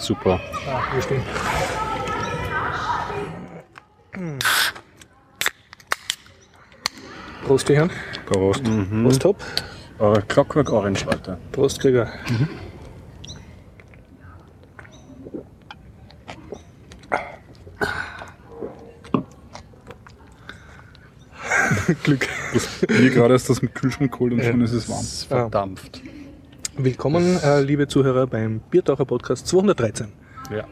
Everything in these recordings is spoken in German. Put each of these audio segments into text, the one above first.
Super. Ah, hier stehen. Prost, die Herren. Prost. Prost, Top. Äh, Clockwork Orange, Leute. Prost, Krieger. Glück. Hier gerade ist das mit Kühlschrank geholt und schon ist es warm. Es verdampft. Willkommen, äh, liebe Zuhörer, beim Biertaucher Podcast 213. Ja.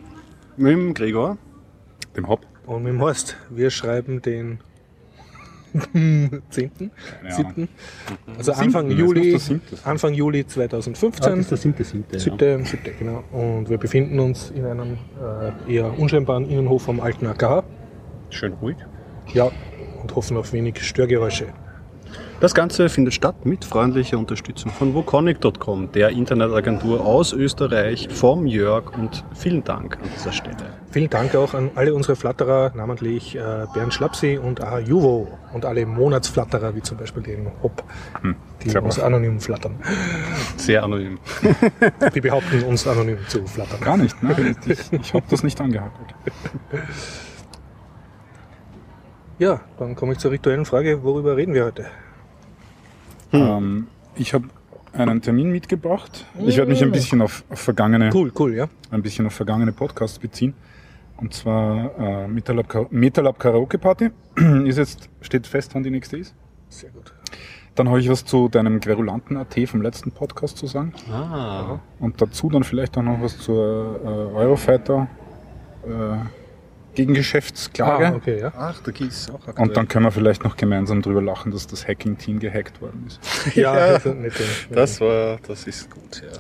Mit dem Gregor. Dem Hop. Und mit dem Horst. Wir schreiben den 10. Keine 7. Also Siebten, Anfang das Juli, muss siebte sein. Anfang Juli 2015. der siebte, siebte. Siebte, siebte, genau. Und wir befinden uns in einem äh, eher unscheinbaren Innenhof am alten AKH. Schön ruhig. Ja, und hoffen auf wenig Störgeräusche. Das Ganze findet statt mit freundlicher Unterstützung von woconic.com, der Internetagentur aus Österreich, vom Jörg und vielen Dank an dieser Stelle. Vielen Dank auch an alle unsere Flatterer, namentlich äh, Bernd Schlapsi und Aha Juvo und alle Monatsflatterer, wie zum Beispiel den Hopp, die servus. uns anonym flattern. Sehr anonym. Die behaupten, uns anonym zu flattern. Gar nicht, ne? Ich, ich habe das nicht angehakt. Ja, dann komme ich zur rituellen Frage, worüber reden wir heute? Ähm, ich habe einen Termin mitgebracht. Ich werde mich ein bisschen auf, auf vergangene, Cool, cool, ja. ein bisschen auf vergangene Podcasts beziehen. Und zwar äh, Metalab, Metalab Karaoke Party. ist jetzt, steht fest, wann die nächste ist. Sehr gut. Dann habe ich was zu deinem querulanten AT vom letzten Podcast zu sagen. Ah. Und dazu dann vielleicht auch noch was zur äh, Eurofighter äh, Gegengeschäftsklage. Ah, okay, ja. Ach, da gibt's auch aktuell. Und dann können wir vielleicht noch gemeinsam drüber lachen, dass das Hacking-Team gehackt worden ist. Ja, Ja, das ist nett, ja. Das war, das ist gut, ja.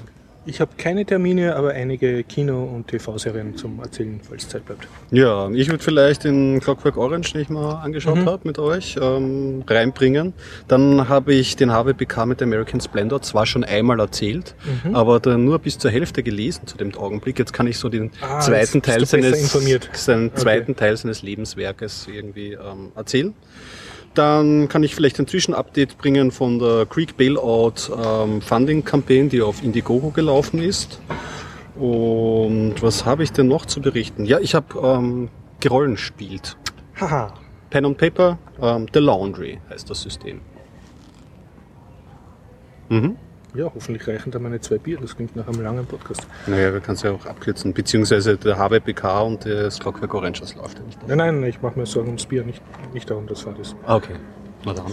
Ich habe keine Termine, aber einige Kino- und TV-Serien zum Erzählen, falls Zeit bleibt. Ja, ich würde vielleicht den Clockwork Orange, den ich mal angeschaut habe mit euch, ähm, reinbringen. Dann habe ich den HWBK mit American Splendor zwar schon einmal erzählt, aber dann nur bis zur Hälfte gelesen zu dem Augenblick. Jetzt kann ich so den Ah, zweiten Teil seines, seinen zweiten Teil seines Lebenswerkes irgendwie ähm, erzählen. Dann kann ich vielleicht ein Zwischenupdate bringen von der Creek Bailout ähm, Funding Campaign, die auf Indiegogo gelaufen ist. Und was habe ich denn noch zu berichten? Ja, ich habe ähm, gerollenspielt. Haha. Pen and Paper, ähm, The Laundry heißt das System. Mhm. Ja, hoffentlich reichen da meine zwei Bier. Das klingt nach einem langen Podcast. Naja, wir können es ja auch abkürzen, beziehungsweise der HWBK und das Clockwork Orange, das läuft ja nicht. Nein, nein, ich mache mir Sorgen ums Bier, nicht, nicht darum, dass Fahrt ist. Ah, okay. Na dann.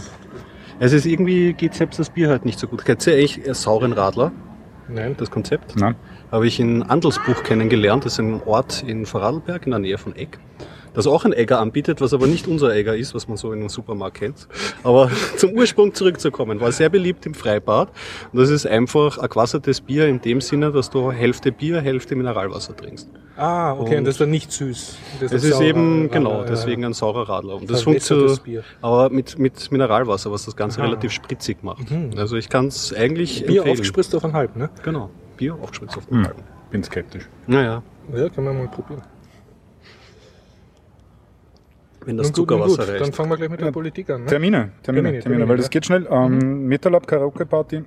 Es ist irgendwie, geht selbst das Bier halt nicht so gut. Kennst du eigentlich äh, Sauren Radler, Nein, das Konzept? Nein? Habe ich in Andelsbuch kennengelernt. Das ist ein Ort in Vorarlberg in der Nähe von Egg. Das auch ein Egger anbietet, was aber nicht unser Egger ist, was man so in einem Supermarkt kennt. Aber zum Ursprung zurückzukommen, war sehr beliebt im Freibad. Und das ist einfach ein gewassertes Bier in dem Sinne, dass du Hälfte Bier, Hälfte Mineralwasser trinkst. Ah, okay, und, Und das war nicht süß. Das Es ist eben, äh, genau, deswegen ein saurer Radler. Und das funktioniert, aber mit, mit Mineralwasser, was das Ganze Aha. relativ spritzig macht. Also ich kann es eigentlich Bier empfehlen. aufgespritzt auf ein halb, ne? Genau, Bier aufgespritzt auf den Hm. Balken. Bin skeptisch. Naja, Ja, können wir mal probieren. Wenn das Nun Zuckerwasser gut, Dann reicht. fangen wir gleich mit der Politik an. Ne? Termine, Termine, Termine, Termine, Termine, weil ja. das geht schnell. Ähm, Metalab Karaoke Party.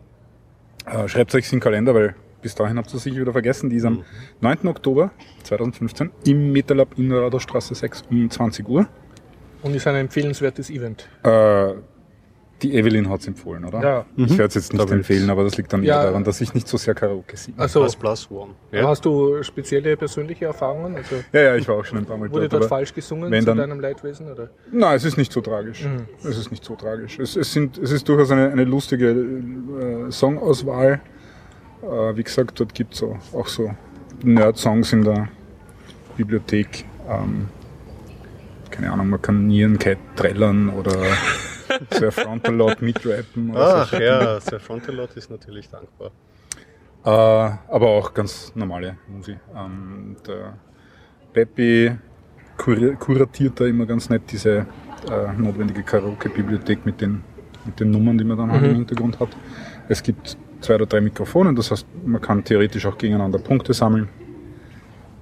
Äh, Schreibt euch in den Kalender, weil bis dahin habt ihr es sicher wieder vergessen. Die ist am 9. Oktober 2015 im Metalab in der Radarstraße 6 um 20 Uhr. Und ist ein empfehlenswertes Event. Äh, die Evelyn hat es empfohlen, oder? Ja. Ich werde es jetzt nicht empfehlen, aber das liegt dann Ja. eher daran, dass ich nicht so sehr Karaoke singe. Also, Plus plus one. Ja? hast du spezielle persönliche Erfahrungen? Also, Ja, ja, ich war auch schon ein paar Mal wurde dort. dort aber- falsch gesungen wenn zu dann- deinem Leidwesen? Oder? Nein, es ist nicht so tragisch. Es ist nicht so tragisch. Es, es, sind, es ist durchaus eine, eine lustige äh, Songauswahl. Äh, wie gesagt, dort gibt es auch, auch so Nerd-Songs in der Bibliothek. Ähm, keine Ahnung, man kann Nierenkite trällern oder sehr Frontalot mitrappen. Ach ja, der Frontalot ist natürlich dankbar. so. äh, aber auch ganz normale Musik. Ähm, der Peppi kuri- kuratiert da immer ganz nett diese äh, notwendige Karaoke-Bibliothek mit den, mit den Nummern, die man dann halt im Hintergrund hat. Es gibt zwei oder drei Mikrofone, das heißt, man kann theoretisch auch gegeneinander Punkte sammeln.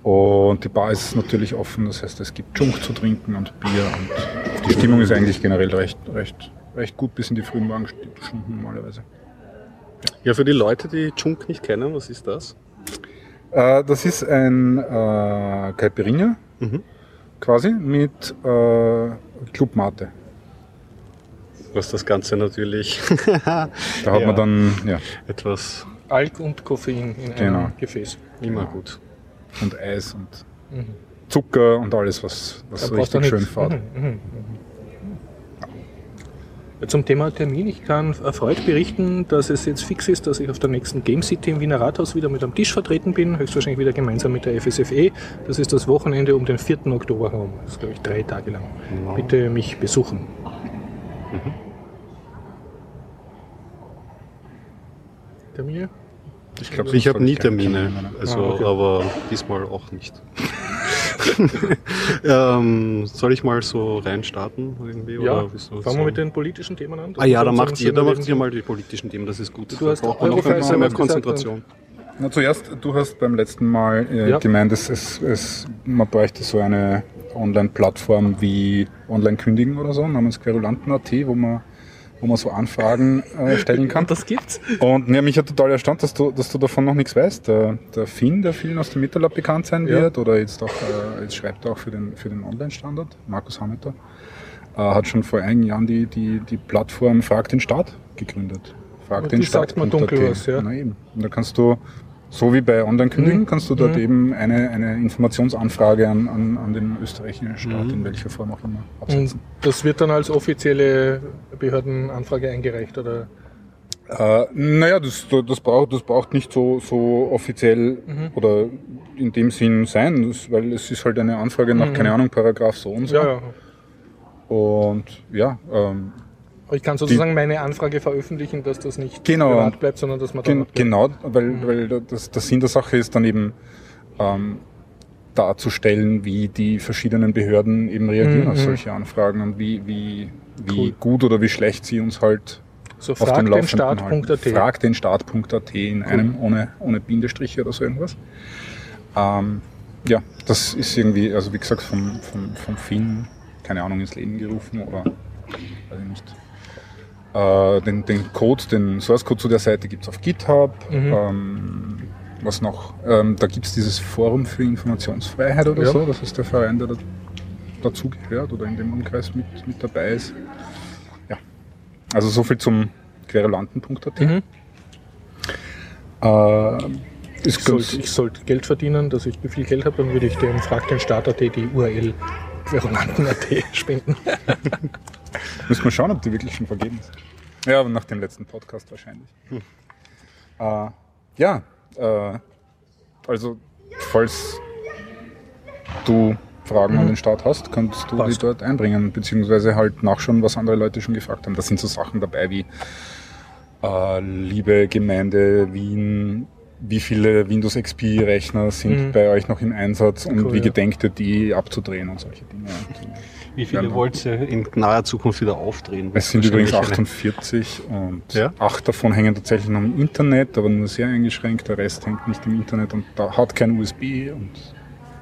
Und die Bar ist natürlich offen, das heißt, es gibt Junk zu trinken und Bier und die Stimmung ist eigentlich generell recht, recht, recht gut bis in die frühen Morgenstunden normalerweise. Ja, für die Leute, die Junk nicht kennen, was ist das? Äh, das ist ein äh, Caipirinha Mhm. quasi mit äh, Club Mate. Was das Ganze natürlich Da hat Ja. man dann ja, etwas Alk und Koffein in Genau. einem Gefäß. immer gut. Und Eis und Mhm. Zucker und alles, was, was richtig schön fährt. Mhm, mhm, mhm. Zum Thema Termin, ich kann erfreut berichten, dass es jetzt fix ist, dass ich auf der nächsten Game City im Wiener Rathaus wieder mit am Tisch vertreten bin, höchstwahrscheinlich wieder gemeinsam mit der FSFE. Das ist das Wochenende um den 4. Oktober herum. Das ist, glaube ich, drei Tage lang. Bitte mich besuchen. Termine? Ich glaube, Ich habe nie Termine, Termine. also Ah, okay. aber diesmal auch nicht. ähm, soll ich mal so reinstarten irgendwie? Ja, oder fangen so? wir mit den politischen Themen an. Das Ah ja, uns macht ihr, dann schöner macht ihr mal die politischen Themen, das ist gut. Du hast da braucht man noch ein bisschen mehr gesagt Konzentration. Na, zuerst, du hast beim letzten Mal äh, Ja. gemeint, es, es, es, man bräuchte so eine Online-Plattform wie Online kündigen oder so, namens Querulanten.at, wo man, wo man so Anfragen äh, stellen kann. Das gibt's. Und ja, mich hat total erstaunt, dass du, dass du davon noch nichts weißt. Der, der Finn, der vielen aus dem Mittelab bekannt sein Ja. wird, oder jetzt auch, äh, jetzt schreibt er auch für den, für den Online-Standard, Markus Hameter, äh, hat schon vor einigen Jahren die, die, die Plattform Frag den Staat gegründet. Frag Und den die sagt mir dunkel was, ja. Na eben. Und da kannst du, so wie bei Online-Kündigen, Mhm. kannst du dort Mhm. eben eine, eine Informationsanfrage an, an, an den österreichischen Staat, Mhm. in welcher Form auch immer, Und absetzen. das wird dann als offizielle Behördenanfrage eingereicht, oder? Äh, naja, das, das, braucht, das braucht nicht so, so offiziell Mhm. oder in dem Sinn sein, das, weil es ist halt eine Anfrage nach, Mhm. keine Ahnung, Paragraph so und so. Ja, ja. Und ja, ähm, Ich kann sozusagen meine Anfrage veröffentlichen, dass das nicht Genau. privat bleibt, sondern dass man gen, genau, weil, Mhm. weil das, der Sinn der Sache ist dann eben ähm, darzustellen, wie die verschiedenen Behörden eben reagieren Mhm. auf solche Anfragen und wie, wie, wie Cool. gut oder wie schlecht sie uns halt so auf dem frag den Laufenden Staat.at. halten. Frag den Staat.at in einem, ohne, ohne Bindestriche oder so irgendwas. Ähm, ja, das ist irgendwie, also wie gesagt, vom, vom, vom Finn, keine Ahnung, ins Leben gerufen oder weiß ich nicht. Äh, den, den Code, den Source Code zu der Seite gibt's auf GitHub. Mhm. Ähm, was noch? Ähm, da gibt's dieses Forum für Informationsfreiheit oder Ja. so. Das ist der Verein, der da, dazugehört oder in dem Umkreis mit, mit dabei ist. Ja. Also so viel zum querulanten.at. Mhm. Äh, Ich sollte, ich sollte Geld verdienen, dass ich viel Geld habe, dann würde ich dem Frag den Staat.at die URL Querulanten.at spenden. müssen wir schauen, ob die wirklich schon vergeben ist. Ja, nach dem letzten Podcast wahrscheinlich. Äh, ja, äh, also falls du Fragen an den Staat hast, kannst du die Passt. dort einbringen, beziehungsweise halt nachschauen, was andere Leute schon gefragt haben. Da sind so Sachen dabei wie äh, liebe Gemeinde Wien, wie viele Windows XP-Rechner sind Mhm. bei euch noch im Einsatz und Cool, wie gedenkt ihr die abzudrehen und solche Dinge. Wie viele wollt ihr in naher Zukunft wieder aufdrehen? Es sind übrigens Wahrscheinlich eine- 48 und Ja? acht davon hängen tatsächlich noch im Internet, aber nur sehr eingeschränkt. Der Rest hängt nicht im Internet und da hat kein USB und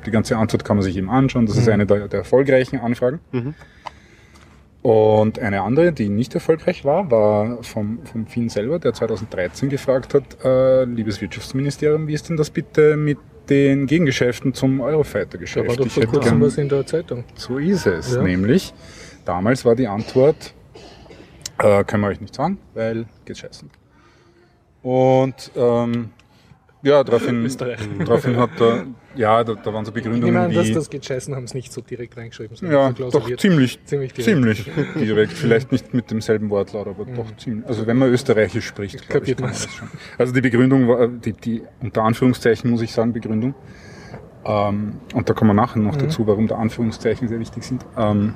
die ganze Antwort kann man sich eben anschauen. Das ist Mhm. eine der, der erfolgreichen Anfragen. Mhm. Und eine andere, die nicht erfolgreich war, war vom, vom Finn selber, der 2013 gefragt hat, äh, liebes Wirtschaftsministerium, wie ist denn das bitte mit den Gegengeschäften zum Da Eurofighter-Geschäft? war doch vor kurzem was in der Zeitung. so ist es. Ja. Nämlich, damals war die Antwort, äh, können wir euch nicht sagen, weil geht scheißen. Und ähm, ja, daraufhin, daraufhin hat er, ja, da, da waren so Ich Begründungen nehme an, dass das geht scheißen, haben es nicht so direkt reingeschrieben. sondern ja, so doch ziemlich, Ziemlich direkt. ziemlich direkt. Vielleicht nicht mit demselben Wortlaut, aber doch ziemlich. Also wenn man Österreichisch spricht, Kapiert man's. das schon. Also die Begründung war, die, die unter Anführungszeichen muss ich sagen, Begründung. Ähm, und da kommen wir nachher noch dazu, warum da Anführungszeichen sehr wichtig sind. Ähm,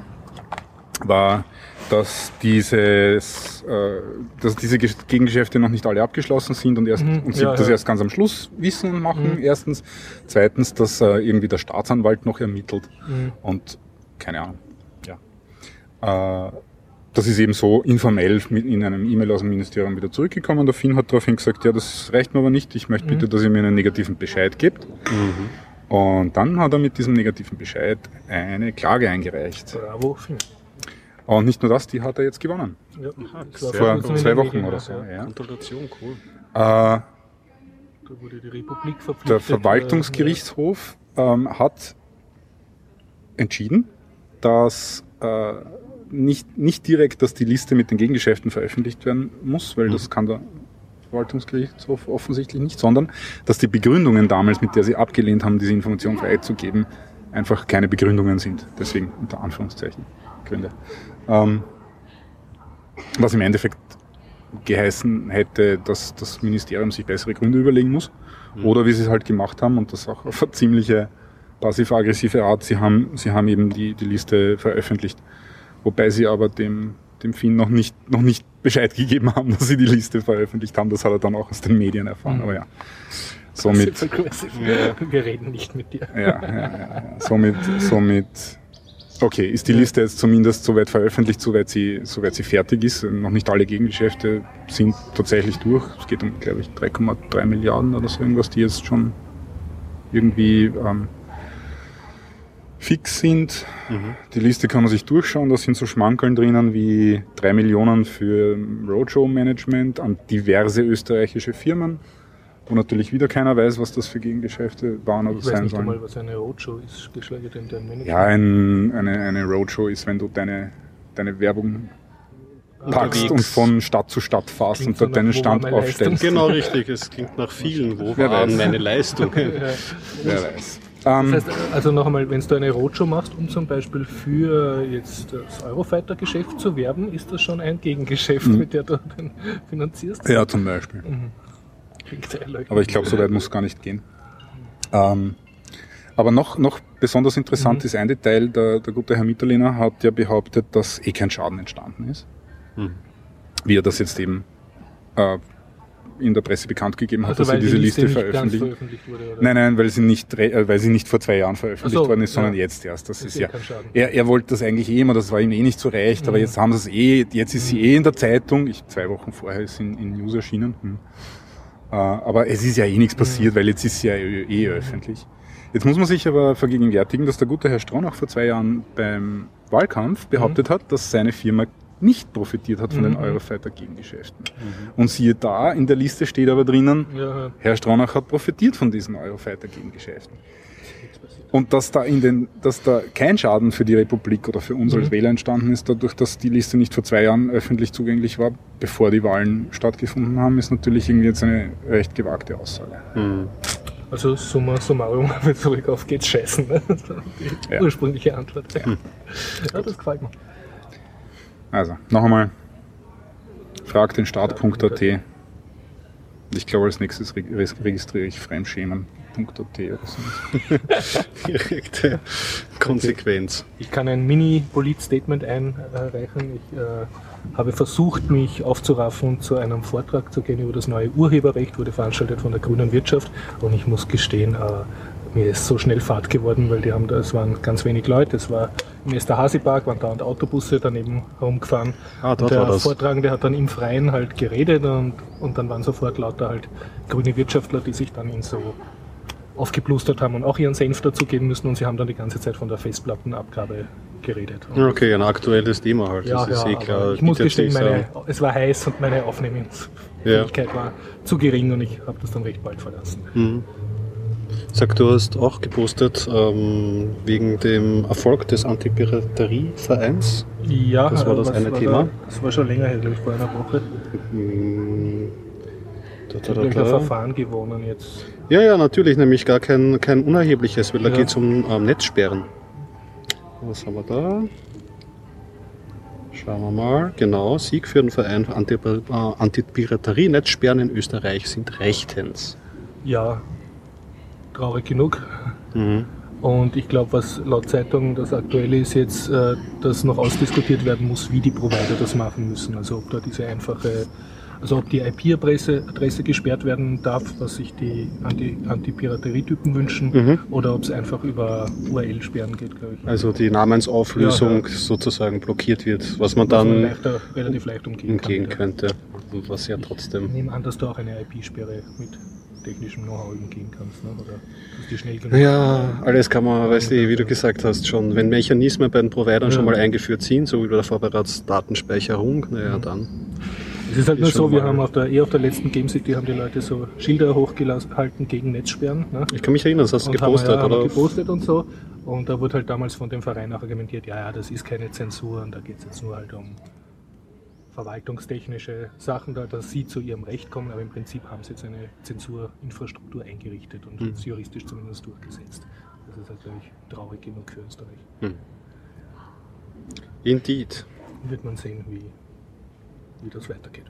war, dass dieses, äh, dass diese Ge- Gegengeschäfte noch nicht alle abgeschlossen sind und erst Mhm, und sie ja, das ja. erst ganz am Schluss wissen und machen. Mhm. Erstens, zweitens, dass äh, irgendwie der Staatsanwalt noch ermittelt Mhm. und keine Ahnung. Ja. Äh, das ist eben so informell mit in einem E-Mail aus dem Ministerium wieder zurückgekommen. Der Finn hat daraufhin gesagt, ja, das reicht mir aber nicht. Ich möchte bitte, dass ihr mir einen negativen Bescheid gebt. Mhm. Und dann hat er mit diesem negativen Bescheid eine Klage eingereicht. Bravo, Finn. Und nicht nur das, die hat er jetzt gewonnen. Ja, klar, Vor zwei Wochen oder ja. so. Ja. Gratulation, cool. Äh, Da wurde die Republik verpflichtet. Der Verwaltungsgerichtshof ähm, hat entschieden, dass äh, nicht, nicht direkt, dass die Liste mit den Gegengeschäften veröffentlicht werden muss, weil das kann der Verwaltungsgerichtshof offensichtlich nicht, sondern dass die Begründungen damals, mit der sie abgelehnt haben, diese Information freizugeben, einfach keine Begründungen sind. Deswegen unter Anführungszeichen Gründe. Ähm, was im Endeffekt geheißen hätte, dass das Ministerium sich bessere Gründe überlegen muss. Oder wie sie es halt gemacht haben und das auch auf eine ziemliche passiv-aggressive Art, sie haben, sie haben eben die, die Liste veröffentlicht. Wobei sie aber dem, dem Finn noch nicht, noch nicht Bescheid gegeben haben, dass sie die Liste veröffentlicht haben. Das hat er dann auch aus den Medien erfahren. Mhm. Aber ja, somit, Passive-aggressive. Wir reden nicht mit dir. ja, ja, ja, ja. somit, somit, okay, ist die Liste jetzt zumindest soweit veröffentlicht, soweit sie, soweit sie fertig ist. Noch nicht alle Gegengeschäfte sind tatsächlich durch. Es geht um, glaube ich, 3,3 Milliarden oder so irgendwas, die jetzt schon irgendwie ähm, fix sind. Die Liste kann man sich durchschauen. Da sind so Schmankeln drinnen wie 3 Millionen für Roadshow-Management an diverse österreichische Firmen, wo natürlich wieder keiner weiß, was das für Gegengeschäfte waren oder Ich weiß sein nicht sollen. einmal, was eine Roadshow ist, geschweige denn deren Management. Ja, ein, eine, eine Roadshow ist, wenn du deine, deine Werbung packst und von Stadt zu Stadt fährst Klingt und dort deinen Stand aufstellst. Genau richtig, es klingt nach vielen. Wo Wer waren weiß. meine Leistungen? Ja. Wer weiß. Ähm, Das heißt, also noch einmal, wenn du eine Roadshow machst, um zum Beispiel für jetzt das Eurofighter-Geschäft zu werben, ist das schon ein Gegengeschäft, Mhm. mit der du den finanzierst? ja, zum Beispiel. Erleuchtend. Aber ich glaube, so weit muss es gar nicht gehen. Ähm, aber noch, noch besonders interessant ist ein Detail, der, der gute Herr Mitterlehner hat ja behauptet, dass eh kein Schaden entstanden ist. Mhm. Wie er das jetzt eben äh, in der Presse bekannt gegeben hat, also dass er weil diese die Liste ganz veröffentlicht. veröffentlicht wurde? Nein, nein, weil sie nicht, äh, weil sie nicht vor zwei Jahren veröffentlicht so, worden ist, sondern ja. jetzt erst. Das Das ist ist ja. Er, er wollte das eigentlich eh immer, das war ihm eh nicht so recht, aber Mhm. jetzt haben sie es eh, jetzt ist sie eh in der Zeitung. Ich, zwei Wochen vorher ist in, in News erschienen. Hm. Äh, aber es ist ja eh nichts Mhm. passiert, weil jetzt ist ja eh, öffentlich. Jetzt muss man sich aber vergegenwärtigen, dass der gute Herr Stronach vor zwei Jahren beim Wahlkampf behauptet hat, dass seine Firma nicht profitiert hat von den Mhm. Eurofighter-Gegengeschäften. Und siehe da, in der Liste steht aber drinnen, Ja, Herr Stronach hat profitiert von diesen Eurofighter-Gegengeschäften. Und dass da, in den, dass da kein Schaden für die Republik oder für uns als Mhm. Wähler entstanden ist, dadurch, dass die Liste nicht vor zwei Jahren öffentlich zugänglich war, bevor die Wahlen stattgefunden haben, ist natürlich irgendwie jetzt eine recht gewagte Aussage. Hm. also summa summarum, wenn zurück auf geht's scheißen. Ne? Die Ja. ursprüngliche Antwort. Ja. das gefällt mir. Also, noch einmal, frag den Start.at. Ich glaube, als nächstes reg- registriere ich fremdschämen.at oder so. Direkte Konsequenz. Ich kann ein Mini-Polit-Statement einreichen. Ich äh, habe versucht, mich aufzuraffen und zu einem Vortrag zu gehen über das neue Urheberrecht, wurde veranstaltet von der Grünen Wirtschaft. Und ich muss gestehen, äh, mir ist so schnell Fahrt geworden, weil die haben es waren ganz wenig Leute. Es war im Esterhazy-Park, waren dauernd Autobusse daneben herumgefahren. Ah, und dort der war das. Vortragende hat dann im Freien halt geredet und, und dann waren sofort lauter halt grüne Wirtschaftler, die sich dann in so aufgeplustert haben und auch ihren Senf dazugeben müssen und sie haben dann die ganze Zeit von der Festplattenabgabe geredet. Und Okay, ein aktuelles Thema halt. ja, das ist ja, eh klar. ich muss gestehen, meine, es war heiß und meine Aufnehmensfähigkeit war zu gering und ich habe das dann recht bald verlassen. Mhm. Sag, du hast auch gepostet ähm, wegen dem Erfolg des Antipiraterie-Vereins. Ja, Das war das eine war Thema? Da? Das war schon länger her, glaube ich, vor einer Woche. Mhm. Da, da, da, da. Verfahren gewonnen jetzt. Ja, ja, natürlich, nämlich gar kein, kein unerhebliches, weil da Ja. geht es um ähm, Netzsperren. Was haben wir da? Schauen wir mal. Genau, Sieg für den Verein äh, Antipiraterie. Netzsperren in Österreich sind rechtens. Ja, traurig genug. Mhm. Und ich glaube, was laut Zeitung das Aktuelle ist jetzt, äh, dass noch ausdiskutiert werden muss, wie die Provider das machen müssen. Also ob da diese einfache, also ob die IP-Adresse Adresse gesperrt werden darf, was sich die Anti- Anti-Piraterie-Typen wünschen, Mhm. oder ob es einfach über URL-Sperren geht, glaube ich. Also die Namensauflösung Ja, sozusagen blockiert wird, was man Was man dann leichter, relativ leicht umgehen, umgehen kann. könnte. Was ja Ich trotzdem. nehme an, dass du auch eine IP-Sperre mit technischem Know-how umgehen kannst, ne? oder dass die schnell genug Ja, alles kann man, weißt du, wie du gesagt hast, schon. Wenn Mechanismen bei den Providern Ja. schon mal eingeführt sind, so wie bei der Vorratsdatenspeicherung, naja, Mhm. dann. Es ist halt nur so, wir haben auf der, eh auf der letzten Game City haben die Leute so Schilder hochgehalten gegen Netzsperren. Ne? Ich kann mich erinnern, das hast du haben gepostet, ja, haben wir oder? gepostet und so. Und da wurde halt damals von dem Verein auch argumentiert, ja, ja, das ist keine Zensur und da geht es jetzt nur halt um verwaltungstechnische Sachen, da, dass sie zu ihrem Recht kommen, aber im Prinzip haben sie jetzt eine Zensurinfrastruktur eingerichtet und Hm. jetzt juristisch zumindest durchgesetzt. Das ist halt, glaube ich, traurig genug für Österreich. Indeed. Wird man sehen, wie, wie das weitergeht.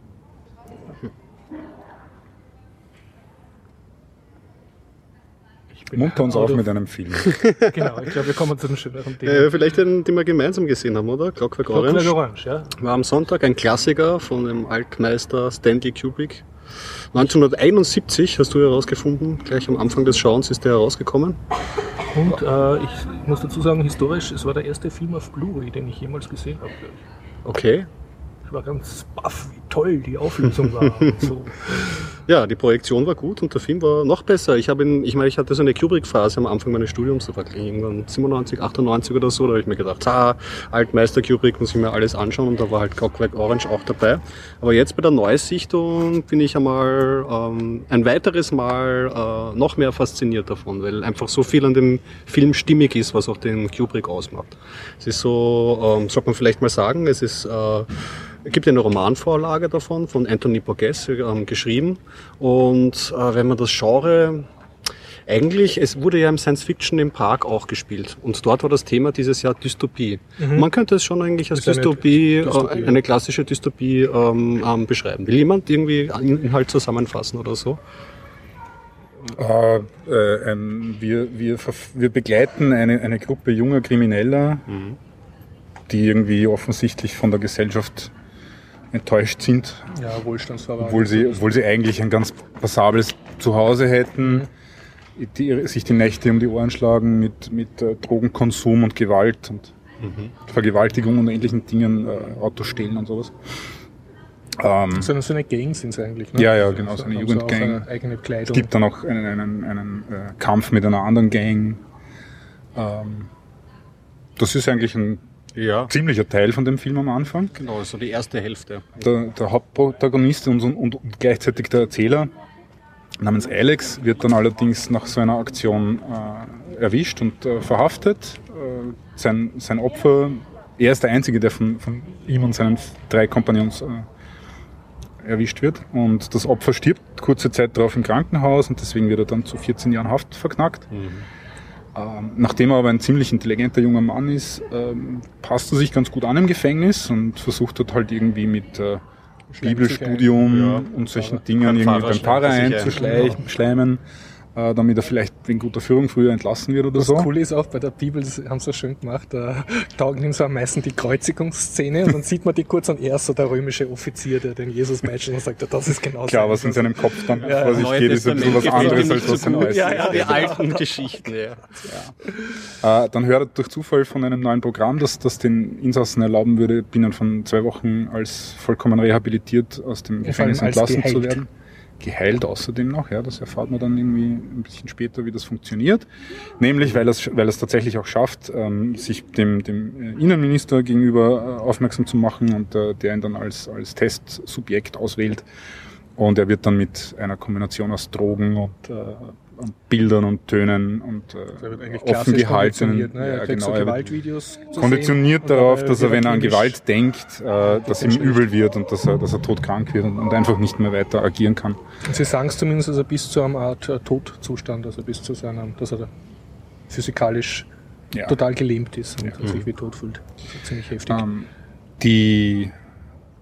Ich bin Munter uns auf mit einem Film. Genau, ich glaube, wir kommen zu einem schöneren Thema. Äh, vielleicht den, den wir gemeinsam gesehen haben, oder? Clockwork Orange. Clockwork Orange, ja. War am Sonntag ein Klassiker von dem Altmeister Stanley Kubrick. 1971 hast du herausgefunden, gleich am Anfang des Schauens ist der herausgekommen. Und äh, ich muss dazu sagen, historisch, es war der erste Film auf Blu-ray, den ich jemals gesehen habe. Okay. Ich war ganz baff, wie toll die Auflösung war. so. Ja, die Projektion war gut und der Film war noch besser. Ich habe ihn, ich meine, ich hatte so eine Kubrick-Phase am Anfang meines Studiums, da war irgendwann 97, 98 oder so, da habe ich mir gedacht, ah, Altmeister Kubrick, muss ich mir alles anschauen und da war halt Clockwork Orange auch dabei. Aber jetzt bei der Neusichtung bin ich einmal ähm, ein weiteres Mal äh, noch mehr fasziniert davon, weil einfach so viel an dem Film stimmig ist, was auch den Kubrick ausmacht. Es ist so, ähm, sollte man vielleicht mal sagen, es ist äh, es gibt eine Romanvorlage davon von Anthony Borges ähm, geschrieben. Und äh, wenn man das Genre eigentlich, es wurde ja im Science Fiction im Park auch gespielt. Und dort war das Thema dieses Jahr Dystopie. Man könnte es schon eigentlich als Mhm. Eine Dystopie, Dystopie, äh, ja. eine klassische Dystopie ähm, ähm, beschreiben. Will jemand irgendwie einen Inhalt zusammenfassen oder so? Äh, äh, ein, wir, wir, wir begleiten eine, eine Gruppe junger Krimineller, die irgendwie offensichtlich von der Gesellschaft enttäuscht sind, Ja, Wohlstandsverwahrung. obwohl sie, obwohl sie eigentlich ein ganz passables Zuhause hätten, die, sich die Nächte um die Ohren schlagen mit, mit äh, Drogenkonsum und Gewalt und Vergewaltigung und ähnlichen Dingen, äh, Autos stehlen und sowas. Ähm, So eine, so eine Gang sind sie eigentlich. Ne? Ja, ja, genau, so eine auch Jugendgang. eine eigene Kleidung. Es gibt dann auch einen, einen, einen äh, Kampf mit einer anderen Gang. Ähm, das ist eigentlich ein Ja. ziemlicher Teil von dem Film am Anfang. Genau, so die erste Hälfte. Der, der Hauptprotagonist und, und, und gleichzeitig der Erzähler namens Alex wird dann allerdings nach so einer Aktion äh, erwischt und äh, verhaftet. Äh, sein, sein Opfer, er ist der Einzige, der von, von ihm und seinen drei Kompagnons äh, erwischt wird. Und das Opfer stirbt kurze Zeit darauf im Krankenhaus und deswegen wird er dann zu 14 Jahren Haft verknackt. Ähm, nachdem er aber ein ziemlich intelligenter junger Mann ist, ähm, passt er sich ganz gut an im Gefängnis und versucht dort halt irgendwie mit äh, Bibelstudium. Ja. und solchen. Dingen irgendwie beim Pfarrer er einzuschleimen, äh, damit er vielleicht wegen guter Führung früher entlassen wird oder Das so. Coole ist auch bei der Bibel, das haben sie so schön gemacht, da taugen ihm so am meisten die Kreuzigungsszene und dann sieht man die kurz und er ist so der römische Offizier, der den Jesus meitscht und sagt, ja, das ist genau Klar, was in seinem Kopf dann Ja, vor sich Neue geht, ist ein bisschen was anderes, als was so gut. Neues Ja, ja, Die alten Geschichten, ja. Äh, dann hört er durch Zufall von einem neuen Programm, das, das den Insassen erlauben würde, binnen von zwei Wochen als vollkommen rehabilitiert aus dem Gefängnis entlassen zu werden. Geheilt außerdem noch, ja, das erfahrt man dann irgendwie ein bisschen später, wie das funktioniert. Nämlich, weil es weil es tatsächlich auch schafft, ähm, sich dem, dem äh, Innenminister gegenüber äh, aufmerksam zu machen und äh, der ihn dann als, als Testsubjekt auswählt. Und er wird dann mit einer Kombination aus Drogen und, äh, und Bildern und Tönen und äh, offen gehaltenen, konditioniert, ne? Ja, genau, so Gewaltvideos konditioniert darauf, dass er, wenn er an Gewalt denkt, äh, dass ihm übel wird und dass er, dass er todkrank wird und, und einfach nicht mehr weiter agieren kann. Und Sie sagen es zumindest, also bis zu einer Art äh, Todzustand, also bis zu seinem, dass er da physikalisch Ja. total gelähmt ist und sich wie tot fühlt. Das ist ziemlich heftig. Ähm, die,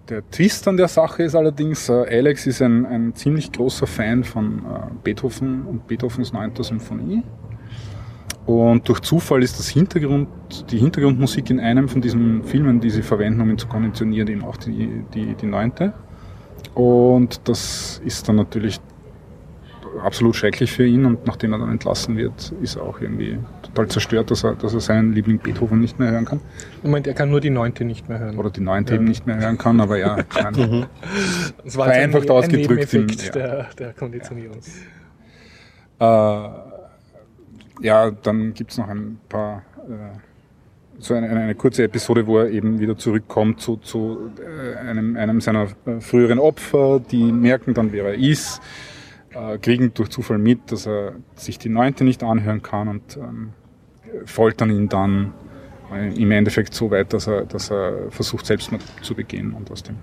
der Twist an der Sache ist allerdings, äh, Alex ist ein, ein ziemlich großer Fan von äh, Beethoven und Beethovens 9. Symphonie. Und durch Zufall ist das Hintergrund, die Hintergrundmusik in einem von diesen Filmen, die sie verwenden, um ihn zu konditionieren, eben auch die, die, die neunte. Und das ist dann natürlich absolut schrecklich für ihn und nachdem er dann entlassen wird, ist er auch irgendwie total zerstört, dass er, dass er seinen Liebling Beethoven nicht mehr hören kann. Moment, er kann nur die neunte nicht mehr hören. Oder die neunte eben nicht mehr hören kann, aber ja, meine, Das war ein, vereinfacht ein ausgedrückt Nebeneffekt ja. der, der Konditionierung. äh, ja, dann gibt's noch ein paar äh, so eine, eine kurze Episode, wo er eben wieder zurückkommt zu, zu äh, einem, einem seiner früheren Opfer, die merken dann, wer er ist, äh, kriegen durch Zufall mit, dass er sich die Neunte nicht anhören kann und ähm, foltern ihn dann äh, im Endeffekt so weit, dass er, dass er versucht, Selbstmord zu begehen und aus dem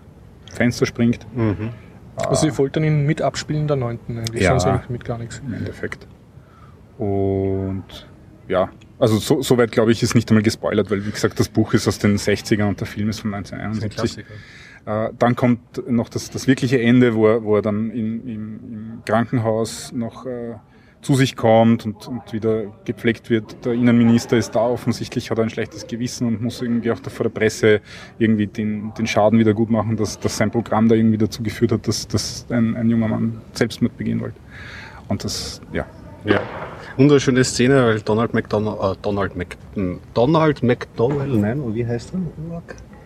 Fenster springt. Mhm. Also sie foltern ihn mit Abspielen der Neunten eigentlich, Ja. sonst eigentlich mit gar nichts. im Endeffekt. Und ja, also so, so weit glaube ich ist nicht einmal gespoilert, weil wie gesagt das Buch ist aus den 60ern und der Film ist von 1971. Äh, dann kommt noch das, das wirkliche Ende, wo er, wo er dann in, im, im Krankenhaus noch äh, zu sich kommt und, und wieder gepflegt wird. Der Innenminister ist da, offensichtlich hat er ein schlechtes Gewissen und muss irgendwie auch da vor der Presse irgendwie den, den Schaden wieder gut machen, dass, dass sein Programm da irgendwie dazu geführt hat, dass, dass ein, ein junger Mann Selbstmord begehen wollte. Und das, ja, Ja. Wunderschöne Szene, weil Donald McDonald, äh, Donald hm, Donald McDowell, nein, wie heißt er?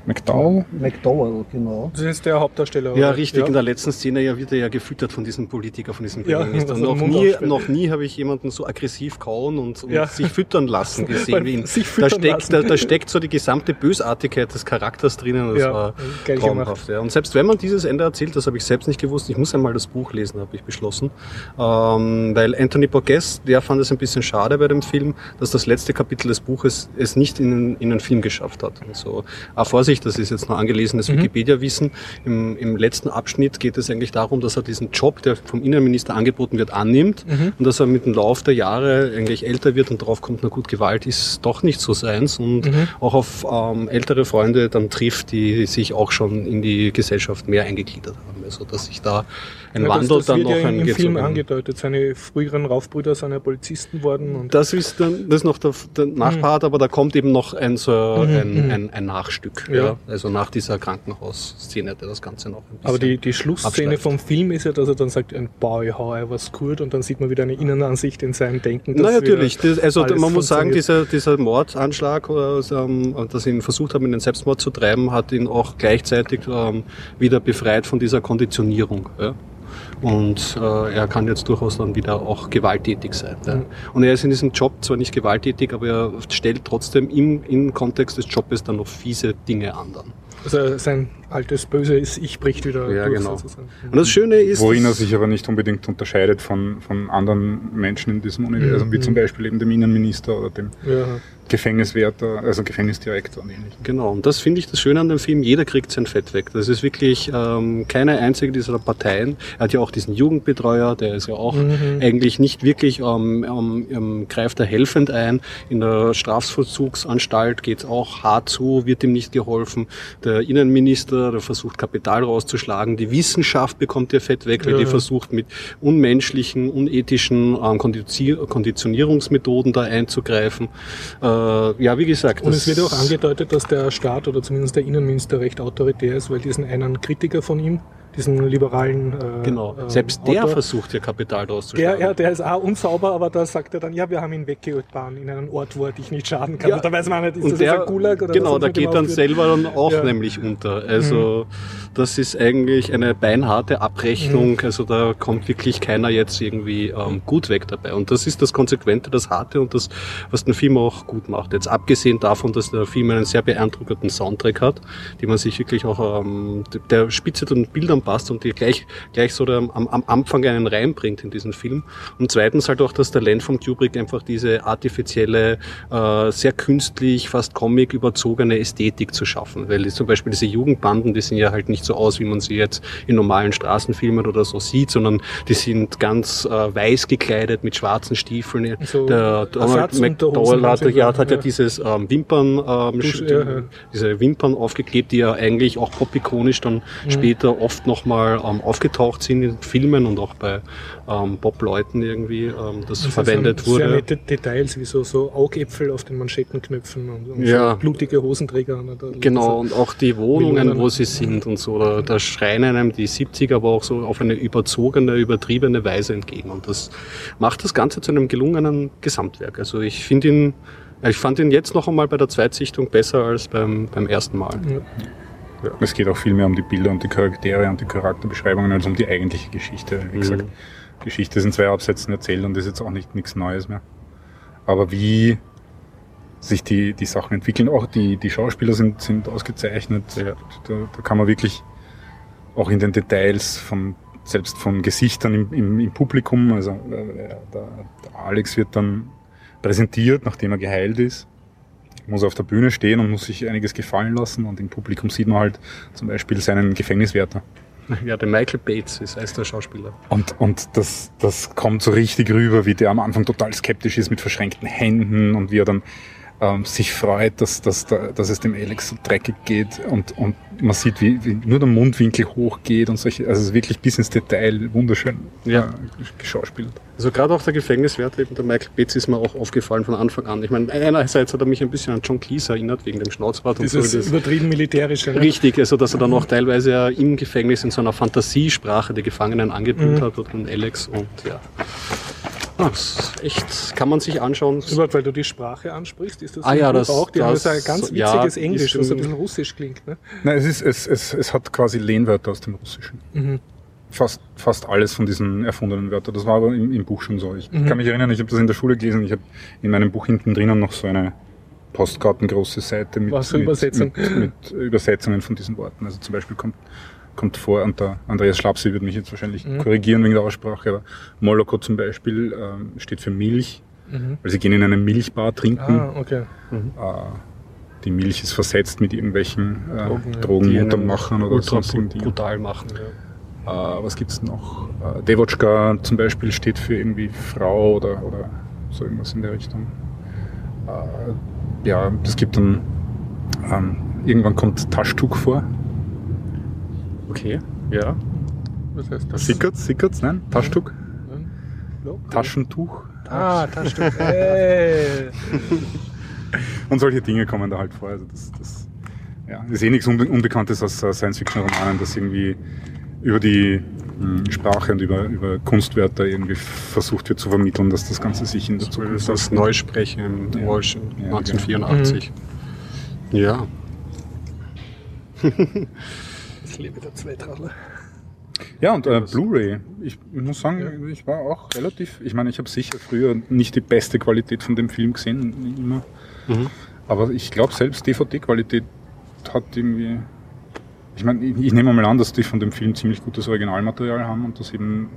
McDowell? McDowell, genau. Das ist der Hauptdarsteller. Ja, oder? richtig. In der letzten Szene ja wird er ja gefüttert von diesem Politiker, von diesem Ja, Premierminister. er noch, nie, noch nie habe ich jemanden so aggressiv kauen und, und Ja. sich füttern lassen gesehen wie ihn. sich Da füttern steckt, lassen. da, da steckt so die gesamte Bösartigkeit des Charakters drinnen. Das Ja, war traumhaft. Ja. Und selbst wenn man dieses Ende erzählt, das habe ich selbst nicht gewusst, ich muss einmal das Buch lesen, habe ich beschlossen. Ähm, weil Anthony Borges, der fand es ein bisschen schade bei dem Film, dass das letzte Kapitel des Buches es nicht in, den- in den Film geschafft hat. Also, ah, Vorsicht, das ist jetzt nur angelesenes Wikipedia-Wissen. Im, Im letzten Abschnitt geht es eigentlich darum, dass er diesen Job, der vom Innenminister angeboten wird, annimmt und dass er mit dem Lauf der Jahre eigentlich älter wird und drauf kommt, na gut, Gewalt ist doch nicht so seins und auch auf ähm, ältere Freunde dann trifft, die sich auch schon in die Gesellschaft mehr eingegliedert haben. Also dass sich da ein Ja, Wandel das, das dann noch ja im, Film angedeutet. Seine früheren Raufbrüder sind ja Polizisten worden. Und Das ist dann das ist noch der, der Nachpart, aber da kommt eben noch ein so ein, ein, ein Nachstück. Ja. Mhm, Ja. Also nach dieser Krankenhausszene, der das Ganze noch ein bisschen. aber die, die Schlussszene abschleift. vom Film ist ja, dass er dann sagt, ein Boy, how I was gut und dann sieht man wieder eine Innenansicht in seinem Denken. Na natürlich. Das, also man muss sagen, dieser, dieser Mordanschlag, oder, ähm, dass sie ihn versucht haben, in den Selbstmord zu treiben, hat ihn auch gleichzeitig ähm, wieder befreit von dieser Konditionierung. Ja? Und äh, er kann jetzt durchaus dann wieder auch gewalttätig sein. Ja? Mhm. Und er ist in diesem Job zwar nicht gewalttätig, aber er stellt trotzdem im, im Kontext des Jobes dann noch fiese Dinge an. Dann. Also sein altes böses Ich bricht wieder Ja, durch genau. sozusagen. Und das Schöne ist, Worin er sich aber nicht unbedingt unterscheidet von, von anderen Menschen in diesem Universum, wie zum Beispiel eben dem Innenminister oder dem Ja. Gefängniswärter, also Gefängnisdirektor und ähnlichem. Genau, und das finde ich das Schöne an dem Film, jeder kriegt sein Fett weg. Das ist wirklich ähm, keine einzige dieser Parteien. Er hat ja auch diesen Jugendbetreuer, der ist ja auch eigentlich nicht wirklich, ähm, ähm, ähm, greift er helfend ein. In der Strafvollzugsanstalt geht es auch hart zu, wird ihm nicht geholfen. Der Innenminister, der versucht Kapital rauszuschlagen. Die Wissenschaft bekommt ihr Fett weg, weil Ja. die versucht mit unmenschlichen, unethischen ähm, Konditionierungsmethoden da einzugreifen. Äh, ja, wie gesagt. Und es wird auch angedeutet, dass der Staat oder zumindest der Innenminister recht autoritär ist, weil diesen einen Kritiker von ihm, diesen liberalen äh, Genau. Selbst der Autor, versucht ja Kapital daraus zu der, ja, der ist auch unsauber, aber da sagt er dann, ja, wir haben ihn weggetan in einen Ort, wo er dich nicht schaden kann. Ja. Und da weiß man nicht, ist und das der, ein Gulag oder genau, da geht dann aufführt? selber dann auch Ja. Mhm. nämlich unter. Also das ist eigentlich eine beinharte Abrechnung. Mhm. Also da kommt wirklich keiner jetzt irgendwie ähm, gut weg dabei. Und das ist das Konsequente, das Harte und das, was den Film auch gut macht. Jetzt abgesehen davon, dass der Film einen sehr beeindruckenden Soundtrack hat, den man sich wirklich auch, ähm, der spitze den Bildern passt und die gleich, gleich so der, am, am Anfang einen reinbringt in diesen Film. Und zweitens halt auch das Talent von Kubrick einfach diese artifizielle, äh, sehr künstlich, fast comic überzogene Ästhetik zu schaffen. Weil zum Beispiel diese Jugendbanden, die sehen ja halt nicht so aus, wie man sie jetzt in normalen Straßenfilmen oder so sieht, sondern die sind ganz äh, weiß gekleidet mit schwarzen Stiefeln. So der Donald McDowell hat, ja, hat ja dieses ähm, Wimpern, ähm, Tusch, sch- ja, ja. diese Wimpern aufgeklebt, die ja eigentlich auch popikonisch dann Mhm. später oft nochmal ähm, aufgetaucht sind in Filmen und auch bei ähm, Pop-Leuten irgendwie ähm, das Das verwendet sind Sehr wurde. nette Details, wie so, so Augäpfel auf den Manschettenknöpfen und, und Ja. so blutige Hosenträger. Da- Genau, und auch die Wohnungen, wo sie sind und so, da, da schreien einem die 70er aber auch so auf eine überzogene, übertriebene Weise entgegen. Und das macht das Ganze zu einem gelungenen Gesamtwerk. Also ich finde ihn, ich fand ihn jetzt noch einmal bei der Zweitsichtung besser als beim, beim ersten Mal. Ja. Es geht auch viel mehr um die Bilder und die Charaktere und die Charakterbeschreibungen als um die eigentliche Geschichte. Wie gesagt, Geschichte ist in zwei Absätzen erzählt und ist jetzt auch nicht nichts Neues mehr. Aber wie sich die, die Sachen entwickeln. Auch die, die Schauspieler sind, sind ausgezeichnet. Ja. Da, da kann man wirklich auch in den Details von selbst von Gesichtern im, im, im Publikum, also äh, der, der Alex wird dann präsentiert, nachdem er geheilt ist, muss auf der Bühne stehen und muss sich einiges gefallen lassen und im Publikum sieht man halt zum Beispiel seinen Gefängniswärter. Ja, der Michael Bates ist heißt der Schauspieler. Und, und das, das kommt so richtig rüber, wie der am Anfang total skeptisch ist mit verschränkten Händen und wie er dann ähm, sich freut, dass, dass, da, dass es dem Alex so dreckig geht und, und man sieht, wie, wie nur der Mundwinkel hochgeht und solche, also es ist wirklich bis ins Detail wunderschön Ja. äh, geschauspielt. Also gerade auch der Gefängniswärter, eben der Michael Bates, ist mir auch aufgefallen von Anfang an. Ich meine, einerseits hat er mich ein bisschen an John Cleese erinnert, wegen dem Schnauzbart und so. Das- übertrieben militärische. ne? Richtig, also dass er dann auch teilweise ja im Gefängnis in so einer Fantasiesprache die Gefangenen angebildet Mhm. hat und Alex und ja. Das ist echt, kann man sich anschauen. Überhaupt, weil du die Sprache ansprichst, ist das Ah ja, das- auch? Die haben das- so ein ganz ja, witziges Englisch, ist was ein bisschen russisch klingt. Ne? Nein, es, ist, es, es, es hat quasi Lehnwörter aus dem Russischen. Mhm. Fast, fast alles von diesen erfundenen Wörtern. Das war aber im, im Buch schon so. Ich Mhm. kann mich erinnern, ich habe das in der Schule gelesen. Ich habe in meinem Buch hinten drinnen noch so eine postkartengroße Seite mit, mit, mit, mit Übersetzungen von diesen Worten. Also zum Beispiel kommt, kommt vor, und der Andreas Schlapsi wird mich jetzt wahrscheinlich Mhm. korrigieren wegen der Aussprache, aber Moloko zum Beispiel ähm, steht für Milch. Mhm. Also sie gehen in eine Milchbar trinken. Ah, okay. Äh, die Milch ist versetzt mit irgendwelchen äh, Drogen, ja. Drogen, die einen Untermachern oder ultra sonst irgendwie. brutal machen. Ja. Äh, was gibt's noch? Äh, Devotchka zum Beispiel steht für irgendwie Frau oder, oder so irgendwas in der Richtung. Äh, ja, das gibt dann ähm, irgendwann kommt Taschtuch vor. Okay, ja. Was heißt das? Sickert's, Sickert's, nein? Taschtuch? No? Taschentuch? Ah, Taschentuch. Hey. Und solche Dinge kommen da halt vor. Also das, das ja, ist eh nichts Unbe Unbekanntes aus äh, Science-Fiction-Romanen, dass irgendwie über die mh, Sprache und über, über Kunstwörter irgendwie versucht wird zu vermitteln, dass das Ganze sich in der Zukunft ist das Neusprechen im Ja. Walsh Ja, 1984. Ja. Ich lebe der Zweitraler. Ja, und äh, Blu-ray. Ich, muss sagen, ich war auch relativ. Ich meine, ich habe sicher früher nicht die beste Qualität von dem Film gesehen, immer. Mhm. Aber ich glaube, selbst DVD-Qualität hat irgendwie. Ich meine, ich, ich nehme mal an, dass die von dem Film ziemlich gutes Originalmaterial haben und das eben.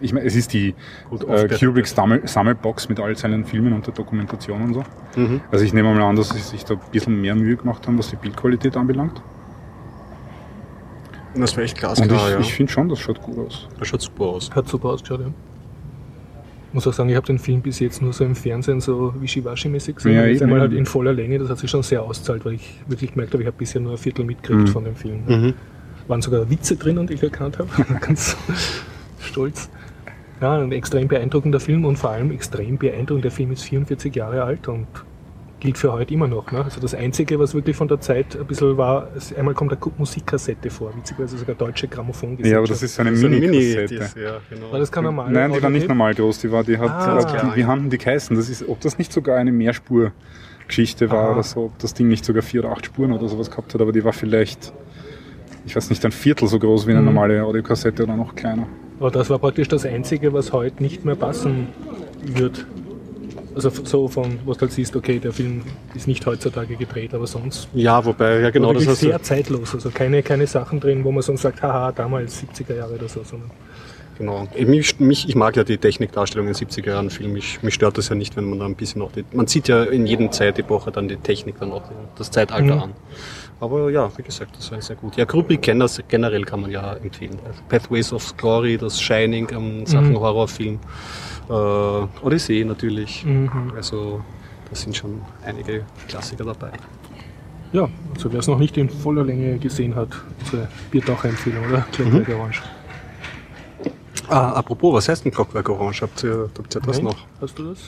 Ich meine, es ist die äh, aufbereitet. Kubrick Sammel Sammelbox mit all seinen Filmen und der Dokumentation und so. Mhm. Also ich nehme mal an, dass sie sich da ein bisschen mehr Mühe gemacht haben, was die Bildqualität anbelangt. Das wäre echt Und glasklar, ich, ja. ich finde schon, das schaut gut aus. das schaut super aus. Hat super ausgeschaut, ja. Muss auch sagen, ich habe den Film bis jetzt nur so im Fernsehen so wischiwaschi-mäßig gesehen. Ja, und jetzt eben, einmal ja. halt in voller Länge, das hat sich schon sehr auszahlt, weil ich wirklich gemerkt habe, ich habe bisher nur ein Viertel mitgekriegt Mhm. von dem Film. Mhm. Waren sogar Witze drin, die ich erkannt habe. Ganz stolz. Ja, ein extrem beeindruckender Film und vor allem extrem beeindruckend. Der Film ist 44 Jahre alt und gilt für heute immer noch. Ne? Also das Einzige, was wirklich von der Zeit ein bisschen war, ist, einmal kommt eine Musikkassette vor, witzigerweise sogar deutsche Grammophon Ja, aber das ist so eine So Mini-Kassette. Ja, genau. War das kein normal? Nein, die war nicht normal groß, die war, die hat, Ah. äh, die, wie haben die geheißen? Das ist, ob das nicht sogar eine Mehrspur-Geschichte war Aha. oder so, ob das Ding nicht sogar vier oder acht Spuren oder sowas gehabt hat, aber die war vielleicht, ich weiß nicht, ein Viertel so groß wie eine Mhm. normale Audiokassette oder noch kleiner. Aber das war praktisch das Einzige, was heute nicht mehr passen wird. Also so von, was du halt siehst, okay, der Film ist nicht heutzutage gedreht, aber sonst Ja, wobei, ja genau, das du. sehr zeitlos. Also keine, keine Sachen drin, wo man sonst sagt, haha, damals 70er Jahre oder so, sondern Genau. Ich, mich, mich, ich mag ja die Technikdarstellung in 70er Jahren Film. Ich, mich stört das ja nicht, wenn man da ein bisschen auch die, man sieht ja in jedem Zeitepoche dann die Technik dann auch das Zeitalter Mhm. an. Aber ja, wie gesagt, das war sehr gut. Ja, Kubrick kennt das generell kann man ja empfehlen. Pathways of Glory, das Shining am Sachen Mhm. Horrorfilm, äh, Odyssee natürlich. Mhm. Also da sind schon einige Klassiker dabei. ja, also wer es noch nicht in voller Länge gesehen hat, unsere Biertaucher-Empfehlung, oder? Clockwork Orange. Ah, apropos, was heißt denn Clockwork Orange? Habt ihr, habt ihr das Nein? noch? Hast du das?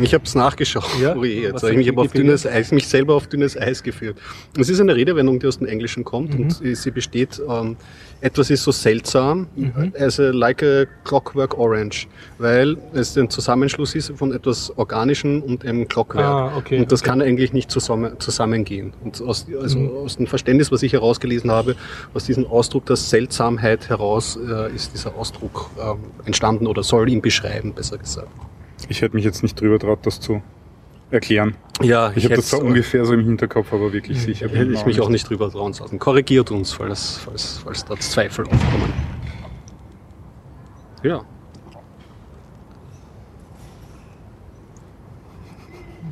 Ich habe es nachgeschaut. Ja? Oh je, jetzt habe ich aber auf dünnes Eis, mich selber auf dünnes Eis geführt. Es ist eine Redewendung, die aus dem Englischen kommt Mhm. und sie besteht, ähm, etwas ist so seltsam, Mhm. as a, like a clockwork orange, weil es ein Zusammenschluss ist von etwas Organischem und einem Clockwerk. Ah, okay, und das okay. kann eigentlich nicht zusammen, zusammengehen. Und aus, also Mhm. aus dem Verständnis, was ich herausgelesen habe, aus diesem Ausdruck der Seltsamheit heraus äh, ist dieser Ausdruck ähm, entstanden oder soll ihn beschreiben, besser gesagt. Ich hätte mich jetzt nicht drüber traut, das zu erklären. Ja, Ich habe das zwar ungefähr so im Hinterkopf, aber wirklich sicher bin hätte ich mich auch nicht drüber trauen lassen. Korrigiert uns, falls, falls, falls da Zweifel aufkommen. Ja,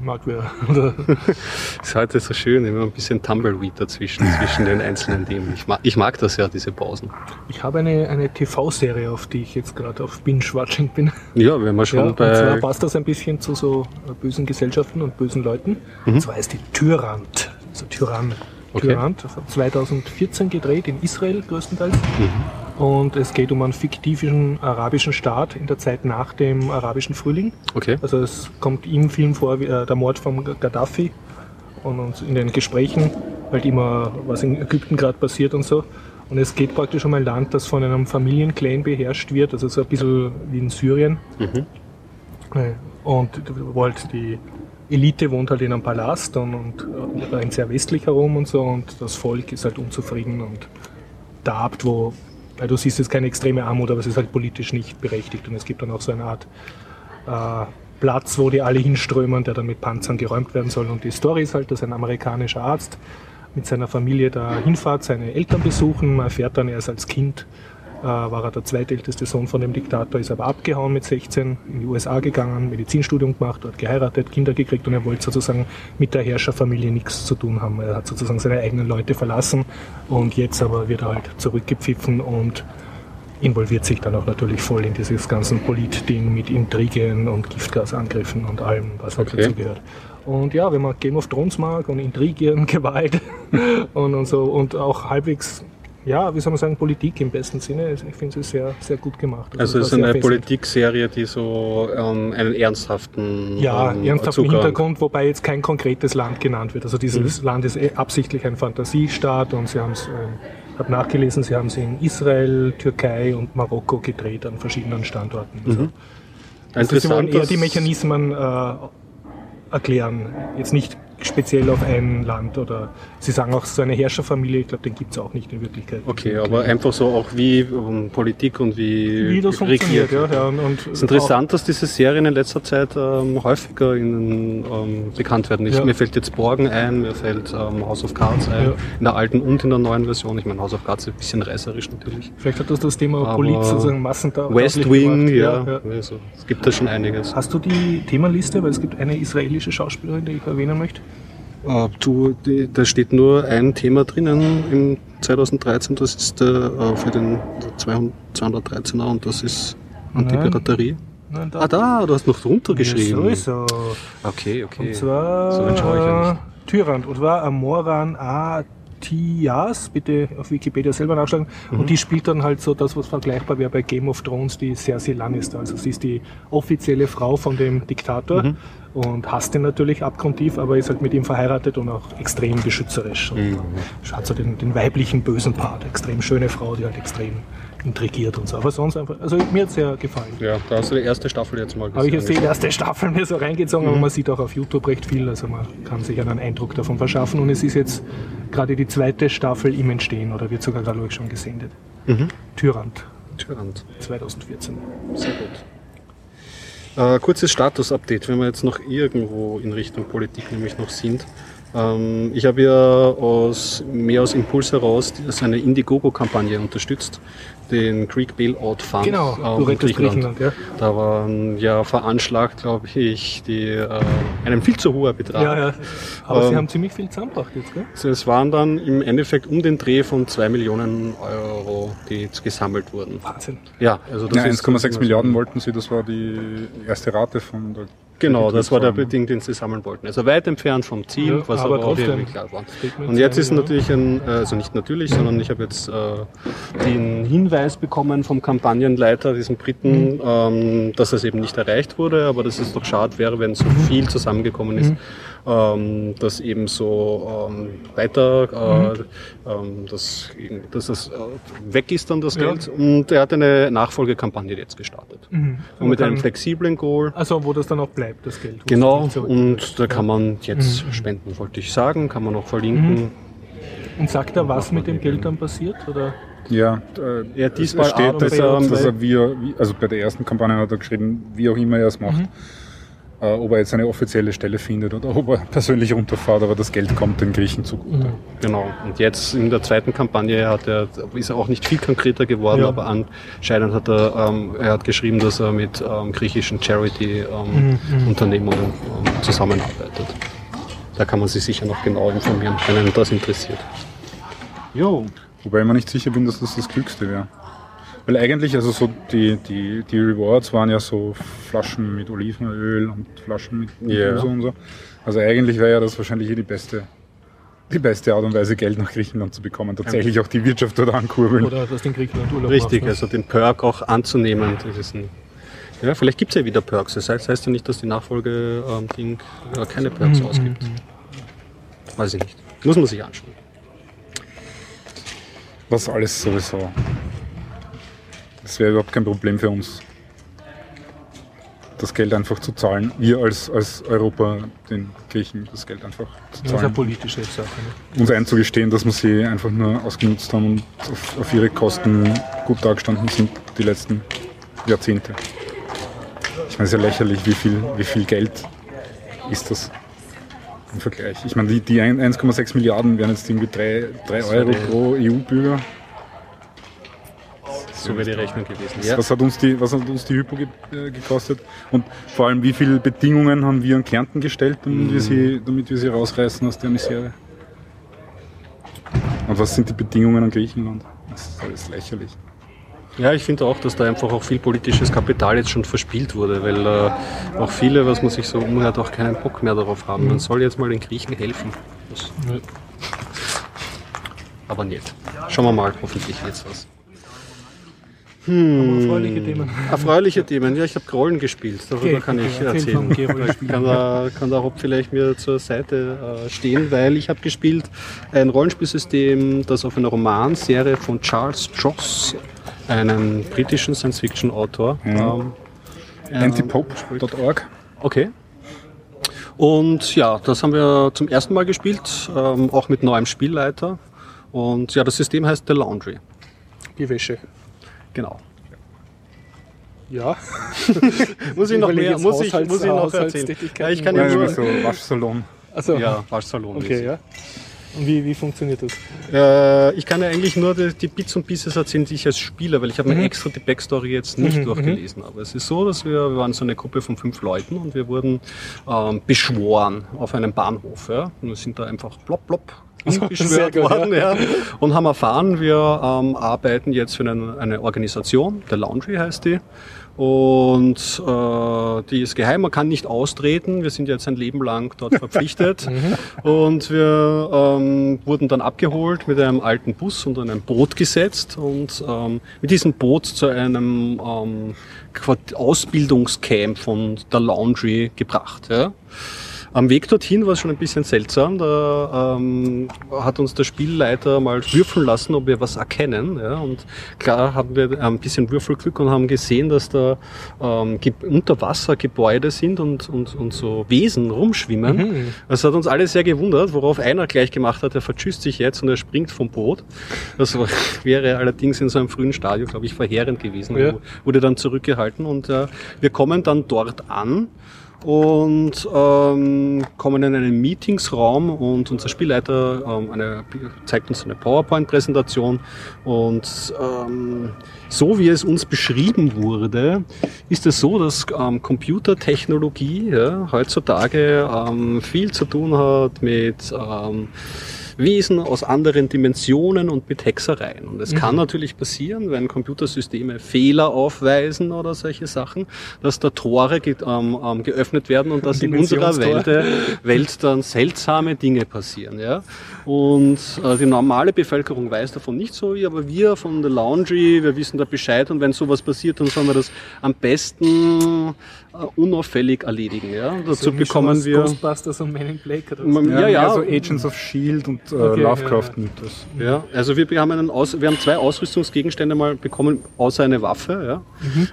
Mag wer. Oder ist heute so schön, immer ein bisschen Tumbleweed dazwischen, zwischen den einzelnen Themen. Ich mag, ich mag das ja, diese Pausen. Ich habe eine, eine TV-Serie, auf die ich jetzt gerade auf Binge-Watching bin. Ja, wenn wir schon Ja, und zwar bei. passt das ein bisschen zu so bösen Gesellschaften und bösen Leuten. Und zwar ist die Tyrant. Also Tyrann. Okay. Tyrant, das hat 2014 gedreht, in Israel größtenteils. Und es geht um einen fiktiven arabischen Staat in der Zeit nach dem arabischen Frühling. Okay. Also es kommt im Film vor, wie, äh, der Mord von Gaddafi und, und in den Gesprächen halt immer, was in Ägypten gerade passiert und so. Und es geht praktisch um ein Land, das von einem Familienclan beherrscht wird, also so ein bisschen wie in Syrien. Äh, Und wo halt die Elite wohnt halt in einem Palast und, und äh, ein sehr westlicher Rom und so und das Volk ist halt unzufrieden und darbt, wo, weil du siehst, es ist keine extreme Armut, aber es ist halt politisch nicht berechtigt und es gibt dann auch so eine Art äh, Platz, wo die alle hinströmen, der dann mit Panzern geräumt werden soll. Und die Story ist halt, dass ein amerikanischer Arzt mit seiner Familie da hinfährt, seine Eltern besuchen. Man erfährt dann, er ist als Kind, war er der zweitälteste Sohn von dem Diktator, ist aber abgehauen mit 16, in die USA gegangen, Medizinstudium gemacht, dort geheiratet, Kinder gekriegt und er wollte sozusagen mit der Herrscherfamilie nichts zu tun haben. Er hat sozusagen seine eigenen Leute verlassen und jetzt aber wird er halt zurückgepfiffen und involviert sich dann auch natürlich voll in dieses ganzen Politding mit Intrigen und Giftgasangriffen und allem, was halt Okay. dazu gehört. Und ja, wenn man Game of Thrones mag und Intrigen, Gewalt und, und so und auch halbwegs, ja, wie soll man sagen, Politik im besten Sinne, ich finde es sehr, sehr gut gemacht. Also es ist eine. Politikserie, die so ähm, einen ernsthaften Ja, ähm, ernsthaften Zugang- Hintergrund, wobei jetzt kein konkretes Land genannt wird. Also Mhm. dieses Land ist eh absichtlich ein Fantasiestaat und sie haben es, ich habe nachgelesen, sie haben es in Israel, Türkei und Marokko gedreht an verschiedenen Standorten. Also, also sie wollen Mhm. Eher die Mechanismen äh, erklären, jetzt nicht speziell auf ein Land oder sie sagen auch so eine Herrscherfamilie, ich glaube, den gibt es auch nicht in Wirklichkeit. Okay, aber einfach so auch wie ähm, Politik und wie, Wie das funktioniert, regiert. ja. ja und, und Es ist interessant, dass diese Serien in letzter Zeit ähm, häufiger in, ähm, bekannt werden. Ich, Ja. Mir fällt jetzt Borgen ein, mir fällt ähm, House of Cards ein, Ja. in der alten und in der neuen Version. Ich meine, House of Cards ist ein bisschen reißerisch natürlich. Vielleicht hat das das Thema Aber Polit sozusagen massentauglich West Wing, ja, Also, es gibt da schon einiges. Hast du die Themenliste? Weil es gibt eine israelische Schauspielerin, die ich erwähnen möchte. Äh, du, die, da steht nur ein Thema drinnen im 2013, das ist der, äh, für den 200, 213er und das ist Antipiraterie. Nein, Ah, da, du hast noch drunter geschrieben. Ja, so. Okay, okay. Und zwar So schaue ich ja äh, nicht. Tyrant. Und zwar Amoran Atias, bitte auf Wikipedia selber nachschlagen. Mhm. Und die spielt dann halt so das, was vergleichbar wäre bei Game of Thrones, die Cersei Lannister. Also sie ist die offizielle Frau von dem Diktator Mhm. Und hasst ihn natürlich abgrundtief, aber ist halt mit ihm verheiratet und auch extrem beschützerisch. Und Mhm. hat so den, den weiblichen bösen Part. Extrem schöne Frau, die halt extrem intrigiert und so. Aber sonst einfach, also mir hat sehr gefallen. Ja, da hast du die erste Staffel jetzt mal gesehen. Habe ich jetzt die erste Staffel mir so reingezogen, Mhm. aber man sieht auch auf YouTube recht viel, also man kann sich einen Eindruck davon verschaffen und es ist jetzt gerade die zweite Staffel im Entstehen oder wird sogar gerade schon gesendet. Mhm. Tyrant Tyrant. 2014. Sehr gut. Äh, kurzes Status-Update, wenn wir jetzt noch irgendwo in Richtung Politik nämlich noch sind. Ähm, ich habe ja aus, mehr aus Impuls heraus seine Indiegogo-Kampagne unterstützt, den Greek Bailout Fund. Genau, ähm, du rettest Griechenland, ja. Da waren ja veranschlagt, glaube ich, die, äh, einen viel zu hoher Betrag. Ja, ja. Aber sie Ähm, haben ziemlich viel zusammengebracht jetzt, gell? Es waren dann im Endeffekt um den Dreh von 2 Millionen Euro, die jetzt gesammelt wurden. Wahnsinn. Ja, also das Ja, ist 1,6 Milliarden wollten sie, das war die erste Rate von der Genau, das war der Kreditreform. Beding, den sie sammeln wollten. Also weit entfernt vom Ziel, Ja, was aber aber, auch irgendwie klar war. Und jetzt ist natürlich ein, äh, also nicht natürlich, sondern ich habe jetzt äh, den Hinweis bekommen vom Kampagnenleiter, diesem Briten, Mhm. ähm, dass es eben nicht erreicht wurde, aber dass es doch schade wäre, wenn so Mhm. viel zusammengekommen ist, ähm, dass eben so ähm, weiter, äh, Mhm. ähm, dass, dass das äh, weg ist dann das Ja. Geld. Und er hat eine Nachfolgekampagne jetzt gestartet. Mhm. Und mit einem flexiblen Goal. Also wo das dann auch bleibt, das Geld. Genau, und da kann man jetzt Mhm. spenden, wollte ich sagen, kann man auch verlinken. Und sagt er, was mit dem Geld dann passiert? Oder? Ja, äh, Ja, diesmal es steht, dass und er, dass er wie, also bei der ersten Kampagne hat er geschrieben, wie auch immer er es macht, äh, ob er jetzt eine offizielle Stelle findet oder ob er persönlich runterfährt, aber das Geld kommt den Griechen zugute. Genau. Und jetzt in der zweiten Kampagne hat er, ist er auch nicht viel konkreter geworden, Ja. aber anscheinend hat er, ähm, er hat geschrieben, dass er mit ähm, griechischen Charity-Unternehmungen ähm, zusammenarbeitet. Da kann man sich sicher noch genau informieren, wenn einen das interessiert. Jo. Wobei ich mir nicht sicher bin, dass das das Klügste wäre. Weil eigentlich, also so die, die, die Rewards waren ja so Flaschen mit Olivenöl und Flaschen mit Ja. Uso und so. Also eigentlich wäre ja das wahrscheinlich hier die beste, die beste Art und Weise, Geld nach Griechenland zu bekommen. Tatsächlich auch die Wirtschaft dort ankurbeln. Oder dass den Griechenland Urlaub Richtig, macht, ne? also den Perk auch anzunehmen. Das ist ein, ja, vielleicht gibt es ja wieder Perks. Das heißt, heißt ja nicht, dass die Nachfolge ähm, Ding, äh, keine Perks ausgibt. Weiß ich nicht. Muss man sich anschauen. Was alles sowieso. Das wäre überhaupt kein Problem für uns. Das Geld einfach zu zahlen. Wir als, als Europa den Griechen das Geld einfach zu Das ist eine zahlen. politische Sache. Ne? uns einzugestehen, dass wir sie einfach nur ausgenutzt haben und auf, auf ihre Kosten gut dargestanden sind die letzten Jahrzehnte. Ich meine, es ist ja lächerlich, wie viel, wie viel Geld ist das im Vergleich. Ich meine, die, die ein- 1,6 Milliarden wären jetzt irgendwie 3, 3 Euro pro EU-Bürger. So wäre die Rechnung gewesen. Ja. Was hat uns die, was hat uns die Hypo ge äh, gekostet? Und vor allem, wie viele Bedingungen haben wir an Kärnten gestellt, damit, Mhm. wir, sie, damit wir sie rausreißen aus der Misere? Und was sind die Bedingungen an Griechenland? Das ist alles lächerlich. Ja, ich finde auch, dass da einfach auch viel politisches Kapital jetzt schon verspielt wurde, weil äh, auch viele, was man sich so umhört, auch keinen Bock mehr darauf haben. Man soll jetzt mal den Griechen helfen. Das, Ja. aber nicht. Schauen wir mal, hoffentlich wird's was. Aber erfreuliche Themen. Erfreuliche Themen. Ja, ich habe Grollen gespielt. Darüber Okay, kann okay, ich erzähl erzählen. Kann da, kann da Rob vielleicht mir zur Seite äh, stehen, weil ich habe gespielt ein Rollenspielsystem, das auf einer Romanserie von Charles Joss, einem britischen Science-Fiction-Autor, ähm, ähm, Antipope.org. Okay. Und ja, das haben wir zum ersten Mal gespielt, ähm, auch mit neuem Spielleiter. Und ja, das System heißt The Laundry. Die Wäsche. Genau. Ja. Muss ich noch mehr, muss ich, muss ich noch erzählen. Ja, ich kann ja nur, so Waschsalon. Also, ja, Waschsalon. okay, ja. Und wie, wie funktioniert das? Äh, ich kann ja eigentlich nur die, die Bits und Pieces erzählen, die ich als Spieler, weil ich habe mir Mhm. extra die Backstory jetzt nicht durchgelesen. Aber es ist so, dass wir, wir waren so eine Gruppe von fünf Leuten und wir wurden ähm, beschworen auf einem Bahnhof. Ja? Und wir sind da einfach plopp, plopp beschwört worden ja. und haben erfahren, wir ähm, arbeiten jetzt für eine, eine Organisation, der Laundry heißt die. Und äh, die ist geheim, man kann nicht austreten. Wir sind jetzt ein Leben lang dort verpflichtet. und wir ähm, wurden dann abgeholt mit einem alten Bus und einem Boot gesetzt und ähm, mit diesem Boot zu einem ähm, Ausbildungscamp von der Laundry gebracht. Ja. Am Weg dorthin war es schon ein bisschen seltsam. Da ähm, hat uns der Spielleiter mal würfeln lassen, ob wir was erkennen. Ja? Und klar haben wir ein bisschen Würfelglück und haben gesehen, dass da ähm, Ge- Unterwassergebäude sind und, und, und so Wesen rumschwimmen. Das hat uns alle sehr gewundert, worauf einer gleich gemacht hat, er vertschüsst sich jetzt und er springt vom Boot. Das war- wäre allerdings in so einem frühen Stadium, glaube ich, verheerend gewesen. Ja. Wurde dann zurückgehalten und äh, wir kommen dann dort an und ähm, kommen in einen Meetingsraum und unser Spielleiter ähm, eine, zeigt uns eine PowerPoint-Präsentation. Und ähm, so wie es uns beschrieben wurde, ist es so, dass ähm, Computertechnologie ja, heutzutage ähm, viel zu tun hat mit ähm, Wesen aus anderen Dimensionen und mit Hexereien. Und es kann natürlich passieren, wenn Computersysteme Fehler aufweisen oder solche Sachen, dass da Tore ge ähm, ähm, geöffnet werden und dass in unserer. Welt, äh, Welt dann seltsame Dinge passieren. Ja? Und äh, die normale Bevölkerung weiß davon nicht so, aber wir von der Laundry, wir wissen da Bescheid und wenn sowas passiert, dann sollen wir das am besten unauffällig erledigen. Ja? Dazu bekommen wir... Ghostbusters und Men in Black oder was? Ja, ja, mehr so Agents of Shield und äh, Okay, Lovecraft-Mythos. Ja, also wir haben, einen Aus, wir haben zwei Ausrüstungsgegenstände mal bekommen, außer eine Waffe. Ja.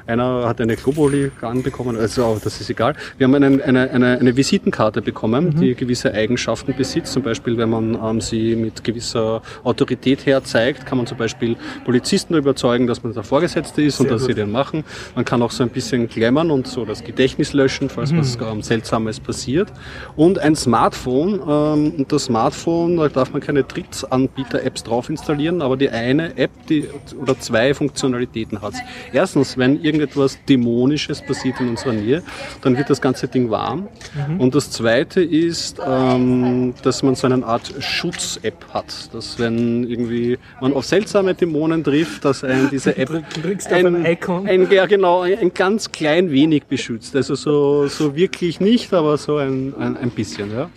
Einer hat eine Globuli-Gun bekommen, also auch das ist egal. Wir haben einen, eine, eine, eine Visitenkarte bekommen, die gewisse Eigenschaften besitzt. Zum Beispiel, wenn man ähm, sie mit gewisser Autorität her zeigt, kann man zum Beispiel Polizisten überzeugen, dass man der Vorgesetzte ist und Sehr dass sie gut. den machen. Man kann auch so ein bisschen glammern und so, das gibt Gedächtnis löschen, falls was ähm, Seltsames passiert. Und ein Smartphone. Ähm, und das Smartphone, da darf man keine Drittanbieter-Apps drauf installieren, aber die eine App die, oder zwei Funktionalitäten hat. Erstens, wenn irgendetwas Dämonisches passiert in unserer Nähe, dann wird das ganze Ding warm. Und das zweite ist, ähm, dass man so eine Art Schutz-App hat. Dass wenn irgendwie man auf seltsame Dämonen trifft, dass ein diese App ein Icon. ein, ja, genau, ein ganz klein wenig beschützt. Also so, so wirklich nicht, aber so ein, ein, ein bisschen. Ja.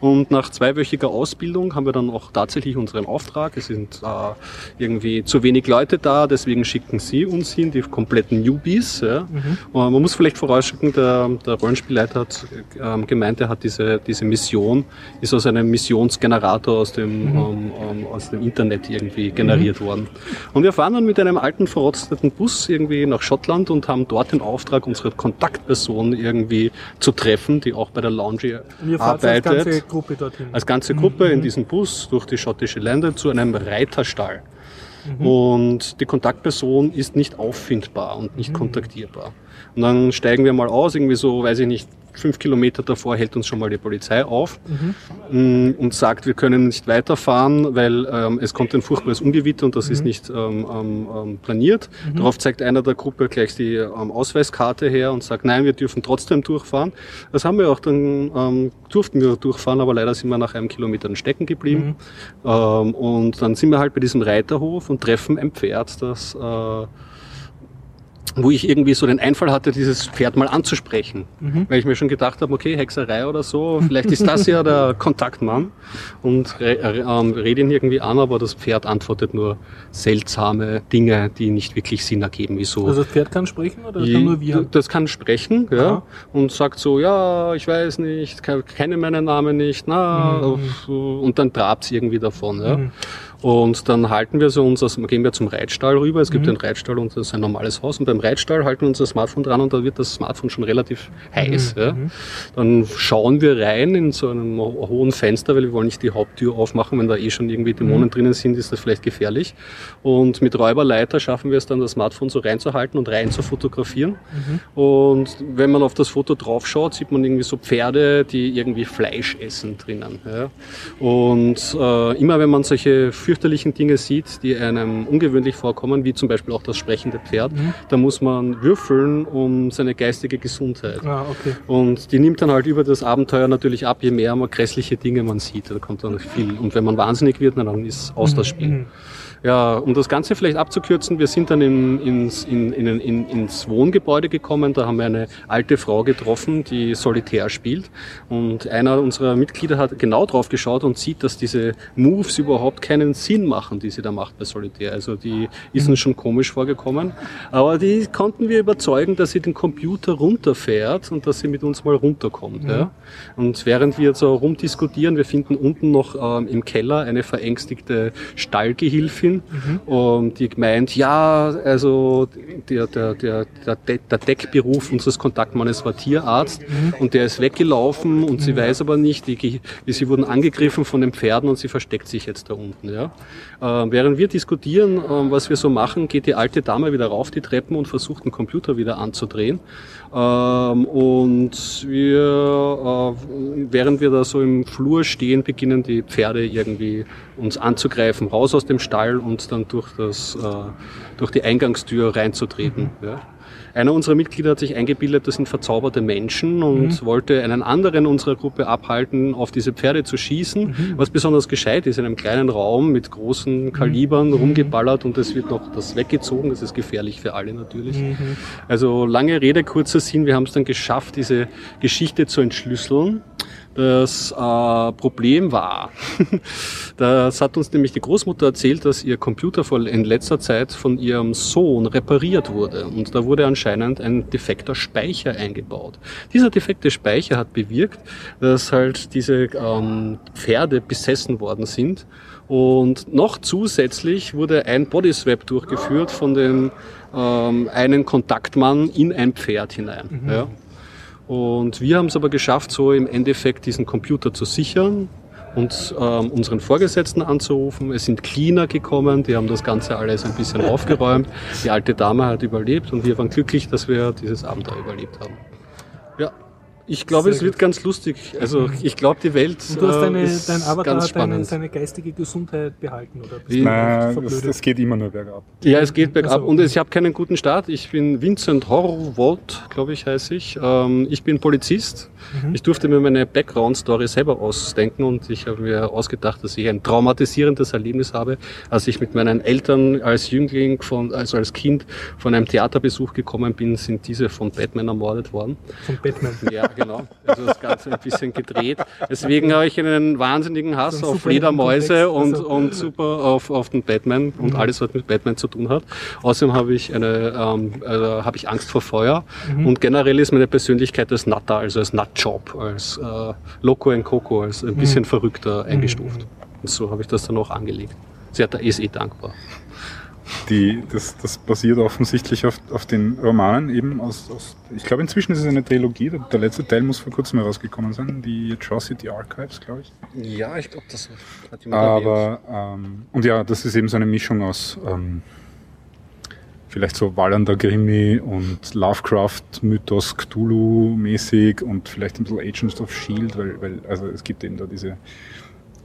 Und nach zweiwöchiger Ausbildung haben wir dann auch tatsächlich unseren Auftrag. Es sind äh, irgendwie zu wenig Leute da, deswegen schicken sie uns hin, die kompletten Newbies. Ja. Und man muss vielleicht vorausschicken, der, der Rollenspielleiter hat ähm, gemeint, er hat diese, diese Mission, ist aus einem Missionsgenerator aus dem, ähm, ähm, aus dem Internet irgendwie generiert worden. Und wir fahren dann mit einem alten verrosteten Bus irgendwie nach Schottland und haben dort den Auftrag, unsere Kontaktperson irgendwie zu treffen, die auch bei der Laundry arbeitet Gruppe dorthin. als ganze Gruppe in diesem Bus durch die schottische Länder zu einem Reiterstall. Und die Kontaktperson ist nicht auffindbar und nicht kontaktierbar. Und dann steigen wir mal aus, irgendwie so, weiß ich nicht, fünf Kilometer davor hält uns schon mal die Polizei auf mm, und sagt, wir können nicht weiterfahren, weil ähm, es kommt ein furchtbares Ungewitter und das ist nicht ähm, ähm, ähm, planiert. Darauf zeigt einer der Gruppe gleich die ähm, Ausweiskarte her und sagt, nein, wir dürfen trotzdem durchfahren. Das haben wir auch dann, durften wir durchfahren, aber leider sind wir nach einem Kilometer stecken geblieben. Ähm, und dann sind wir halt bei diesem Reiterhof und treffen ein Pferd, das äh, wo ich irgendwie so den Einfall hatte, dieses Pferd mal anzusprechen. Weil ich mir schon gedacht habe, okay, Hexerei oder so, vielleicht ist das ja der Kontaktmann und re re ähm, rede ihn irgendwie an, aber das Pferd antwortet nur seltsame Dinge, die nicht wirklich Sinn ergeben. Wieso? Also das Pferd kann sprechen oder das kann nur wir? Das kann sprechen, ja, Aha. und sagt so, ja, ich weiß nicht, ke- kenne meinen Namen nicht, na, und dann trabt's irgendwie davon, ja. Und dann halten wir so unser, gehen wir zum Reitstall rüber. Es gibt einen Reitstall und das ist ein normales Haus. Und beim Reitstall halten wir unser Smartphone dran und da wird das Smartphone schon relativ heiß. Ja. Dann schauen wir rein in so einem ho- hohen Fenster, weil wir wollen nicht die Haupttür aufmachen. Wenn da eh schon irgendwie Dämonen drinnen sind, ist das vielleicht gefährlich. Und mit Räuberleiter schaffen wir es dann, das Smartphone so reinzuhalten und rein zu fotografieren. Und wenn man auf das Foto draufschaut, sieht man irgendwie so Pferde, die irgendwie Fleisch essen drinnen. Ja. Und äh, immer wenn man solche fürchterlichen Dinge sieht, die einem ungewöhnlich vorkommen, wie zum Beispiel auch das sprechende Pferd, da muss man würfeln um seine geistige Gesundheit. Ah, okay. Und die nimmt dann halt über das Abenteuer natürlich ab, je mehr man grässliche Dinge man sieht. Da kommt dann viel. Und wenn man wahnsinnig wird, na, dann ist aus das Spiel. Ja, um das Ganze vielleicht abzukürzen, wir sind dann in, ins, in, in, in, ins Wohngebäude gekommen. Da haben wir eine alte Frau getroffen, die solitär spielt. Und einer unserer Mitglieder hat genau drauf geschaut und sieht, dass diese Moves überhaupt keinen Sinn machen, die sie da macht bei Solitär. Also die ist uns schon komisch vorgekommen. Aber die konnten wir überzeugen, dass sie den Computer runterfährt und dass sie mit uns mal runterkommt. Ja. Und während wir so rumdiskutieren, wir finden unten noch ähm, im Keller eine verängstigte Stallgehilfin, und die meint, ja, also der, der, der, der, De- der Deckberuf unseres Kontaktmannes war Tierarzt und der ist weggelaufen und sie weiß aber nicht, die, sie wurden angegriffen von den Pferden und sie versteckt sich jetzt da unten. Ja. Ähm, während wir diskutieren, ähm, was wir so machen, geht die alte Dame wieder rauf die Treppen und versucht den Computer wieder anzudrehen. Ähm, und wir, äh, während wir da so im Flur stehen, beginnen die Pferde irgendwie uns anzugreifen, raus aus dem Stall und dann durch, das, äh, durch die Eingangstür reinzutreten. Ja. Einer unserer Mitglieder hat sich eingebildet, das sind verzauberte Menschen und wollte einen anderen unserer Gruppe abhalten, auf diese Pferde zu schießen, was besonders gescheit ist, in einem kleinen Raum mit großen Kalibern rumgeballert und es wird noch das weggezogen, das ist gefährlich für alle natürlich. Also lange Rede, kurzer Sinn, wir haben es dann geschafft, diese Geschichte zu entschlüsseln. Das äh, Problem war, das hat uns nämlich die Großmutter erzählt, dass ihr Computer vor- in letzter Zeit von ihrem Sohn repariert wurde. Und da wurde anscheinend ein defekter Speicher eingebaut. Dieser defekte Speicher hat bewirkt, dass halt diese ähm, Pferde besessen worden sind. Und noch zusätzlich wurde ein Bodyswap durchgeführt von dem ähm, einen Kontaktmann in ein Pferd hinein. Ja. Und wir haben es aber geschafft, so im Endeffekt diesen Computer zu sichern und ähm, unseren Vorgesetzten anzurufen. Es sind Cleaner gekommen, die haben das Ganze alles ein bisschen aufgeräumt. Die alte Dame hat überlebt und wir waren glücklich, dass wir dieses Abenteuer überlebt haben. Ja. Ich glaube, Sehr es wird ganz lustig. Also ich glaube, die Welt Und du hast äh, deine, ist dein Avatar ganz deine, seine geistige Gesundheit behalten, oder? Nein, das, verblödet? das geht immer nur bergab. Ja, es geht bergab Also- und ich habe keinen guten Start. Ich bin Vincent Horvold, glaube ich, heiße ich. Ähm, ich bin Polizist. Mhm. Ich durfte mir meine Background-Story selber ausdenken und ich habe mir ausgedacht, dass ich ein traumatisierendes Erlebnis habe, als ich mit meinen Eltern als Jüngling, von, also als Kind von einem Theaterbesuch gekommen bin, sind diese von Batman ermordet worden. Von Batman. Ja, genau. Also das Ganze ein bisschen gedreht. Deswegen habe ich einen wahnsinnigen Hass So ein auf Fledermäuse und, also- und super auf, auf den Batman und Mhm. alles, was mit Batman zu tun hat. Außerdem habe ich eine, ähm, also habe ich Angst vor Feuer Mhm. und generell ist meine Persönlichkeit als Natter, also als Nutjob, als äh, Loco en Coco, als ein bisschen Mhm. verrückter eingestuft. Und so habe ich das dann auch angelegt. Sie hat da ist eh dankbar. Die, das, das basiert offensichtlich auf, auf den Romanen eben aus, aus ich glaube inzwischen ist es eine Trilogie, der, der letzte Teil muss vor kurzem herausgekommen sein, die Atrocity Archives, glaube ich. Ja, ich glaube, das hat jemand erwähnt. Aber, ähm, und ja, das ist eben so eine Mischung aus ähm, vielleicht so Wallander Grimmi und Lovecraft-Mythos Cthulhu-mäßig und vielleicht ein bisschen Agents of S.H.I.E.L.D., weil, weil also es gibt eben da diese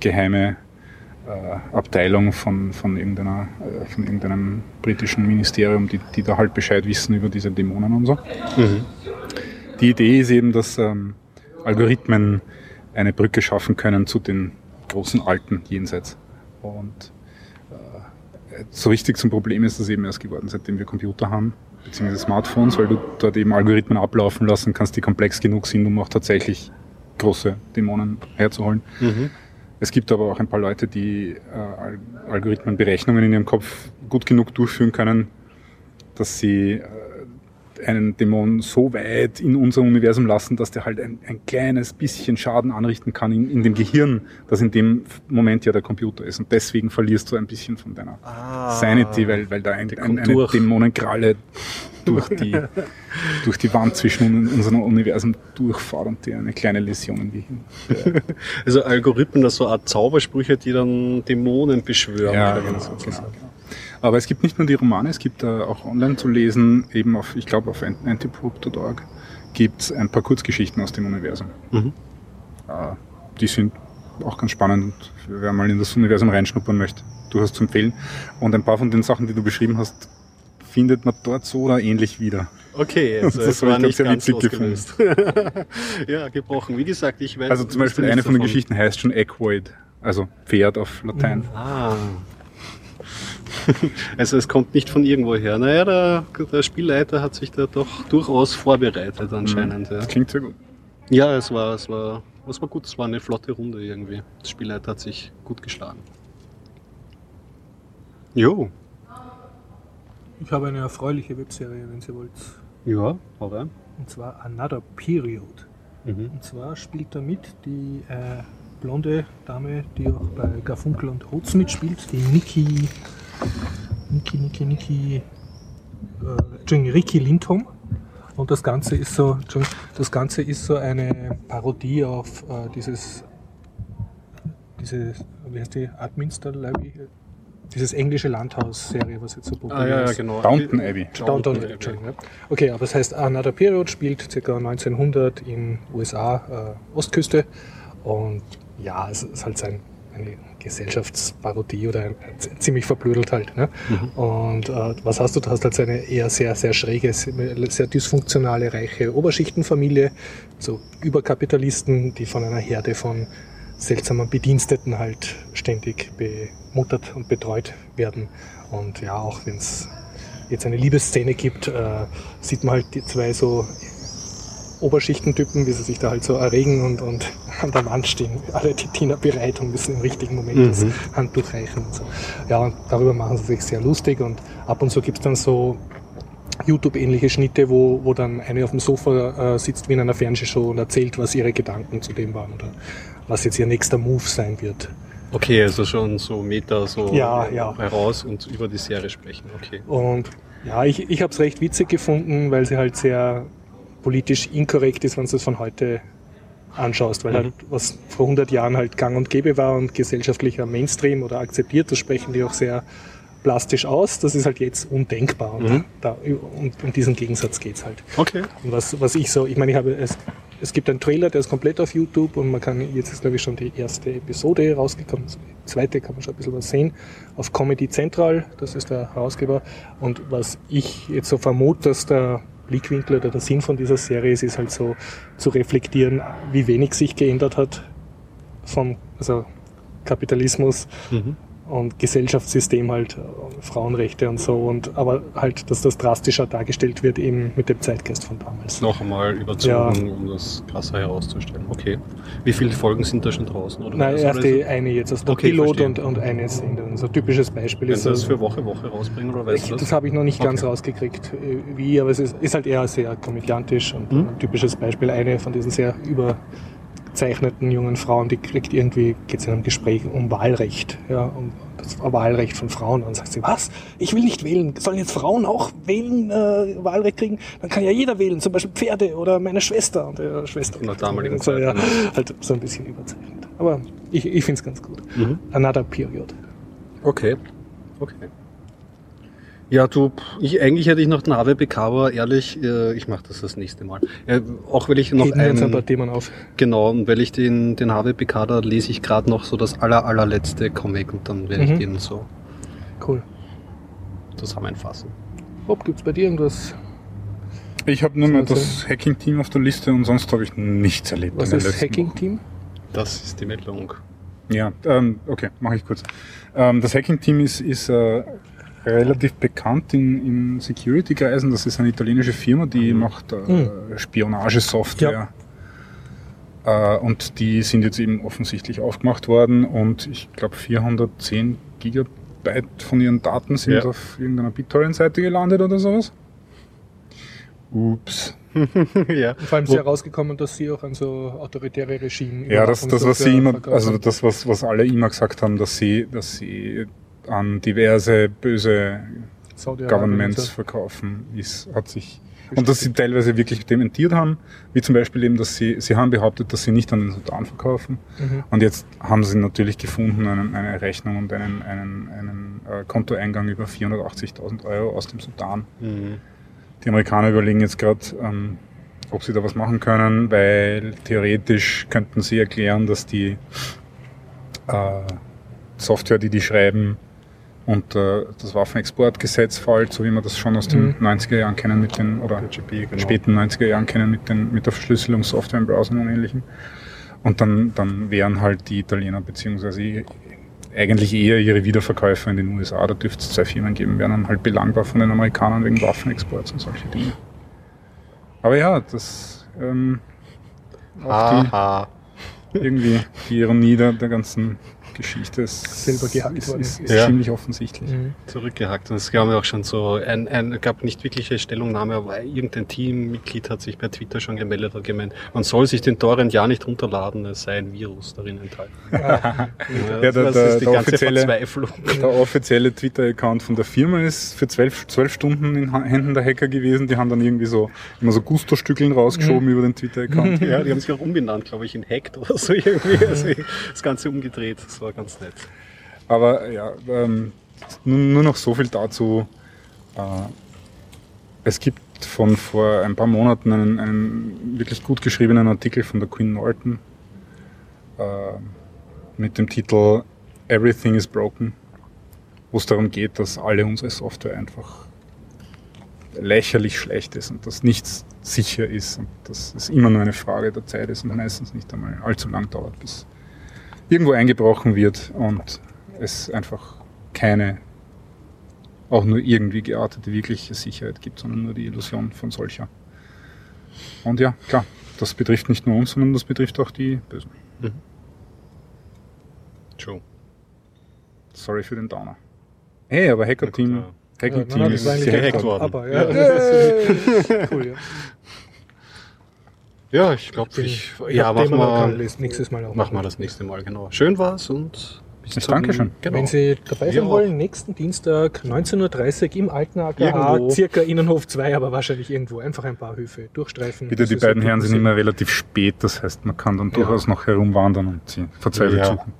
geheime Abteilung von, von, irgendeiner, äh, von irgendeinem britischen Ministerium, die, die da halt Bescheid wissen über diese Dämonen und so. Mhm. Die Idee ist eben, dass ähm, Algorithmen eine Brücke schaffen können zu den großen alten Jenseits. Und äh, so richtig zum Problem ist das eben erst geworden, seitdem wir Computer haben, beziehungsweise Smartphones, weil du dort eben Algorithmen ablaufen lassen kannst, die komplex genug sind, um auch tatsächlich große Dämonen herzuholen. Mhm. Es gibt aber auch ein paar Leute, die äh, Al- Algorithmenberechnungen in ihrem Kopf gut genug durchführen können, dass sie äh, einen Dämon so weit in unser Universum lassen, dass der halt ein, ein kleines bisschen Schaden anrichten kann in, in dem Gehirn, das in dem Moment ja der Computer ist. Und deswegen verlierst du ein bisschen von deiner Sanity, weil, weil da ein, ein, eine durch. Dämonenkralle durch die, durch die Wand zwischen unserem Universum durchfahrt und dir eine kleine Läsion im Gehirn. Also Algorithmen, das so eine Art Zaubersprüche, die dann Dämonen beschwören. Ja, oder genau, sozusagen. genau, genau. Aber es gibt nicht nur die Romane, es gibt äh, auch online zu lesen, eben auf, ich glaube auf ant- antipope.org, gibt es ein paar Kurzgeschichten aus dem Universum. Mhm. Äh, die sind auch ganz spannend, wer mal in das Universum reinschnuppern möchte, durchaus zu empfehlen. Und ein paar von den Sachen, die du beschrieben hast, findet man dort so oder ähnlich wieder. Okay, also Das habe war nicht sehr ganz losgelöst. ja, gebrochen. Wie gesagt, ich weiß Also zum Beispiel eine von den Geschichten heißt schon Equoid, also Pferd auf Latein. Ah. Also es kommt nicht von irgendwo her. Naja, der, der Spielleiter hat sich da doch durchaus vorbereitet anscheinend. Ja, Das klingt sehr gut. ja es, war, es, war, es war gut, es war eine flotte Runde irgendwie. Der Spielleiter hat sich gut geschlagen. Jo, Ich habe eine erfreuliche Webserie, wenn Sie wollt. ja, hau rein. Und zwar Another Period. Mhm. Und zwar spielt da mit die äh, blonde Dame, die auch bei Garfunkel und Oates mitspielt, die Niki, Niki, Niki, Niki, äh, Entschuldigung, Ricky Lindholm. Und das Ganze ist so, das Ganze ist so eine Parodie auf äh, dieses, dieses, wie heißt die, Adminster Library, dieses englische Landhaus-Serie, was jetzt so populär Ah ja, ja, ist. genau. Downton Abbey. Downton Abbey, Entschuldigung, ja. Okay, aber es heißt Another Period, spielt ca. 1900 in USA, äh, Ostküste. Und ja, es ist halt so ein, eine Gesellschaftsparodie oder ein, ein, ziemlich verblödelt halt. Ne? Und äh, was hast du? Du hast halt so eine eher sehr, sehr schräge, sehr dysfunktionale, reiche Oberschichtenfamilie, so Überkapitalisten, die von einer Herde von seltsamen Bediensteten halt ständig bemuttert und betreut werden. Und ja, auch wenn es jetzt eine Liebesszene gibt, äh, sieht man halt die zwei so Oberschichtentypen, wie sie sich da halt so erregen und, und an der Wand stehen, alle die Diener bereit und müssen im richtigen Moment Mhm. das Handtuch reichen und so. Ja, und darüber machen sie sich sehr lustig und ab und zu gibt's dann so YouTube-ähnliche Schnitte, wo, wo dann eine auf dem Sofa äh, sitzt wie in einer Fernsehshow und erzählt, was ihre Gedanken zu dem waren oder was jetzt ihr nächster Move sein wird. Okay, also schon so Meta so Ja, ja. heraus und über die Serie sprechen. Okay. Und ja, ich, ich habe es recht witzig gefunden, weil sie halt sehr politisch inkorrekt ist, wenn du es von heute anschaust, weil Mhm. halt was vor 100 Jahren halt gang und gäbe war und gesellschaftlicher Mainstream oder akzeptiert, das sprechen die auch sehr plastisch aus. Das ist halt jetzt undenkbar. Und, Mhm. da, und um diesen Gegensatz geht's halt. Okay. Und was, was ich so, ich meine, ich habe es, es gibt einen Trailer, der ist komplett auf YouTube und man kann, jetzt ist glaube ich schon die erste Episode rausgekommen, die zweite kann man schon ein bisschen was sehen, auf Comedy Central, das ist der Herausgeber. Und was ich jetzt so vermute, dass der Blickwinkel oder der Sinn von dieser Serie ist, ist halt so zu reflektieren, wie wenig sich geändert hat vom also Kapitalismus Mhm. Und Gesellschaftssystem halt, äh, Frauenrechte und so und aber halt, dass das drastischer dargestellt wird eben mit dem Zeitgeist von damals. Noch einmal überzogen, um das krasser herauszustellen. Okay. Wie viele Folgen sind da schon draußen? Oder Nein, was erst die das- eine jetzt aus der Okay, Pilot verstehe. und, und eine Sendung. So ein typisches Beispiel Können ist Sie das so- für Woche, Woche rausbringen oder weißt ich, du das das? habe ich noch nicht ganz Okay. rausgekriegt, äh, wie, aber es ist, ist halt eher sehr komödiantisch und Mhm. ein typisches Beispiel. Eine von diesen sehr überzeichneten jungen Frauen, die kriegt irgendwie, geht es in einem Gespräch um Wahlrecht, ja, um das Wahlrecht von Frauen. Und dann sagt sie, was? Ich will nicht wählen. Sollen jetzt Frauen auch wählen, äh, Wahlrecht kriegen? Dann kann ja jeder wählen, zum Beispiel Pferde oder meine Schwester. Und ihre Schwester. In der damaligen so, ja, Zeit, halt so ein bisschen überzeichnet. Aber ich, ich finde es ganz gut. Mhm. Another Period. Okay. Okay. Ja, du, ich, eigentlich hätte ich noch den HWBK, aber ehrlich, äh, ich mache das das nächste Mal. Äh, auch weil ich noch wir uns ein paar Themen auf. genau, und weil ich den, den HWBK, da lese ich gerade noch so das aller, allerletzte Comic und dann werde Mhm. ich den so Cool. zusammenfassen. Bob, gibt's bei dir irgendwas? Ich habe nur So, das Hacking-Team auf der Liste und sonst habe ich nichts erlebt. Was ist Hacking-Team? Das ist die Meldung. Ja, ähm, okay, mache ich kurz. Ähm, das Hacking-Team ist, ist äh, relativ bekannt in, in Security-Kreisen. Das ist eine italienische Firma, die macht äh, Spionagesoftware. Äh, und die sind jetzt eben offensichtlich aufgemacht worden und ich glaube 410 Gigabyte von ihren Daten sind Ja. auf irgendeiner BitTorrent-Seite gelandet oder sowas. Ups. ja. Vor allem ist Wo- ja rausgekommen, dass sie auch an so autoritäre Regime Ja, das, das was sie immer, also das, was, was alle immer gesagt haben, dass sie, dass sie an diverse böse Governments verkaufen, ist, hat sich, und dass sie teilweise wirklich dementiert haben, wie zum Beispiel eben, dass sie, sie haben behauptet, dass sie nicht an den Sudan verkaufen. Mhm. Und jetzt haben sie natürlich gefunden, einen, eine Rechnung und einen, einen, einen äh, Kontoeingang über 480.000 Euro aus dem Sudan. Mhm. Die Amerikaner überlegen jetzt gerade, ähm, ob sie da was machen können, weil theoretisch könnten sie erklären, dass die äh, Software, die die schreiben, unter das Waffenexportgesetz fällt, so wie wir das schon aus den Mhm. 90er Jahren kennen mit den, oder PGP, genau. späten 90er Jahren kennen mit, den, mit der Verschlüsselungssoftware im Browser und ähnlichem. Und dann, dann wären halt die Italiener beziehungsweise eigentlich eher ihre Wiederverkäufer in den USA, da dürfte es zwei Firmen geben, wären dann halt belangbar von den Amerikanern wegen Waffenexports und solche Dinge. Aber ja, das ähm, auch Aha. die, irgendwie die Ironie der, der ganzen Geschichte ist, Selber gehackt ist, worden. ist, ist Ja. ziemlich offensichtlich. Mhm. Zurückgehackt. Und es gab ja auch schon so, ein, ein, gab nicht wirkliche Stellungnahme, aber irgendein Teammitglied hat sich bei Twitter schon gemeldet und gemeint, man soll sich den Torrent ja nicht runterladen, es sei ein Virus darin enthalten. Ah, Ja, der- das der- ist die der ganze offizielle- Verzweiflung. Der offizielle Twitter-Account von der Firma ist für zwölf, zwölf Stunden in Händen der Hacker gewesen. Die haben dann irgendwie so immer so Gusto-Stückeln rausgeschoben über den Twitter-Account. Ja, die haben sich auch umbenannt, glaube ich, in Hacked oder so irgendwie. Also das Ganze umgedreht. Das war ganz nett. Aber ja, ähm, nur, nur noch so viel dazu. Äh, es gibt von vor ein paar Monaten einen, einen wirklich gut geschriebenen Artikel von der Queen Norton äh, mit dem Titel Everything is Broken, wo es darum geht, dass alle unsere Software einfach lächerlich schlecht ist und dass nichts sicher ist und dass es immer nur eine Frage der Zeit ist und meistens nicht einmal allzu lang dauert, bis irgendwo eingebrochen wird und es einfach keine auch nur irgendwie geartete wirkliche Sicherheit gibt, sondern nur die Illusion von solcher. Und ja, klar, das betrifft nicht nur uns, sondern das betrifft auch die Bösen. True. Sorry für den Downer. Hey, aber Hacker-Team, Ja, Hacking-Team nein, ist gehackt worden. Aber, ja. cool, ja. Ja, ich glaube, ich, ich ja, wir, erkannt, nächstes Mal auch. machen wir das nächste Mal, genau. Schön war's und bis Ich danke schön. Genau. Wenn Sie dabei sein Ja. wollen, nächsten Dienstag 19.30 Uhr im alten AKH, Irgendwo. circa Innenhof 2, aber wahrscheinlich irgendwo. Einfach ein paar Höfe durchstreifen. Bitte, die beiden Herren sind immer relativ spät, das heißt, man kann dann durchaus noch herumwandern und sie verzweifelt Ja. suchen.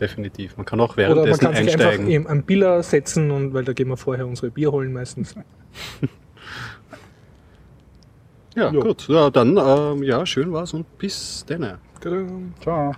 definitiv. Man kann auch Oder man währenddessen kann sich einfach einsteigen. eben am Biller setzen, und, weil da gehen wir vorher unsere Bier holen meistens. Ja, Ja. gut. Ja, dann, ähm, ja, schön war's und bis dann. Ciao.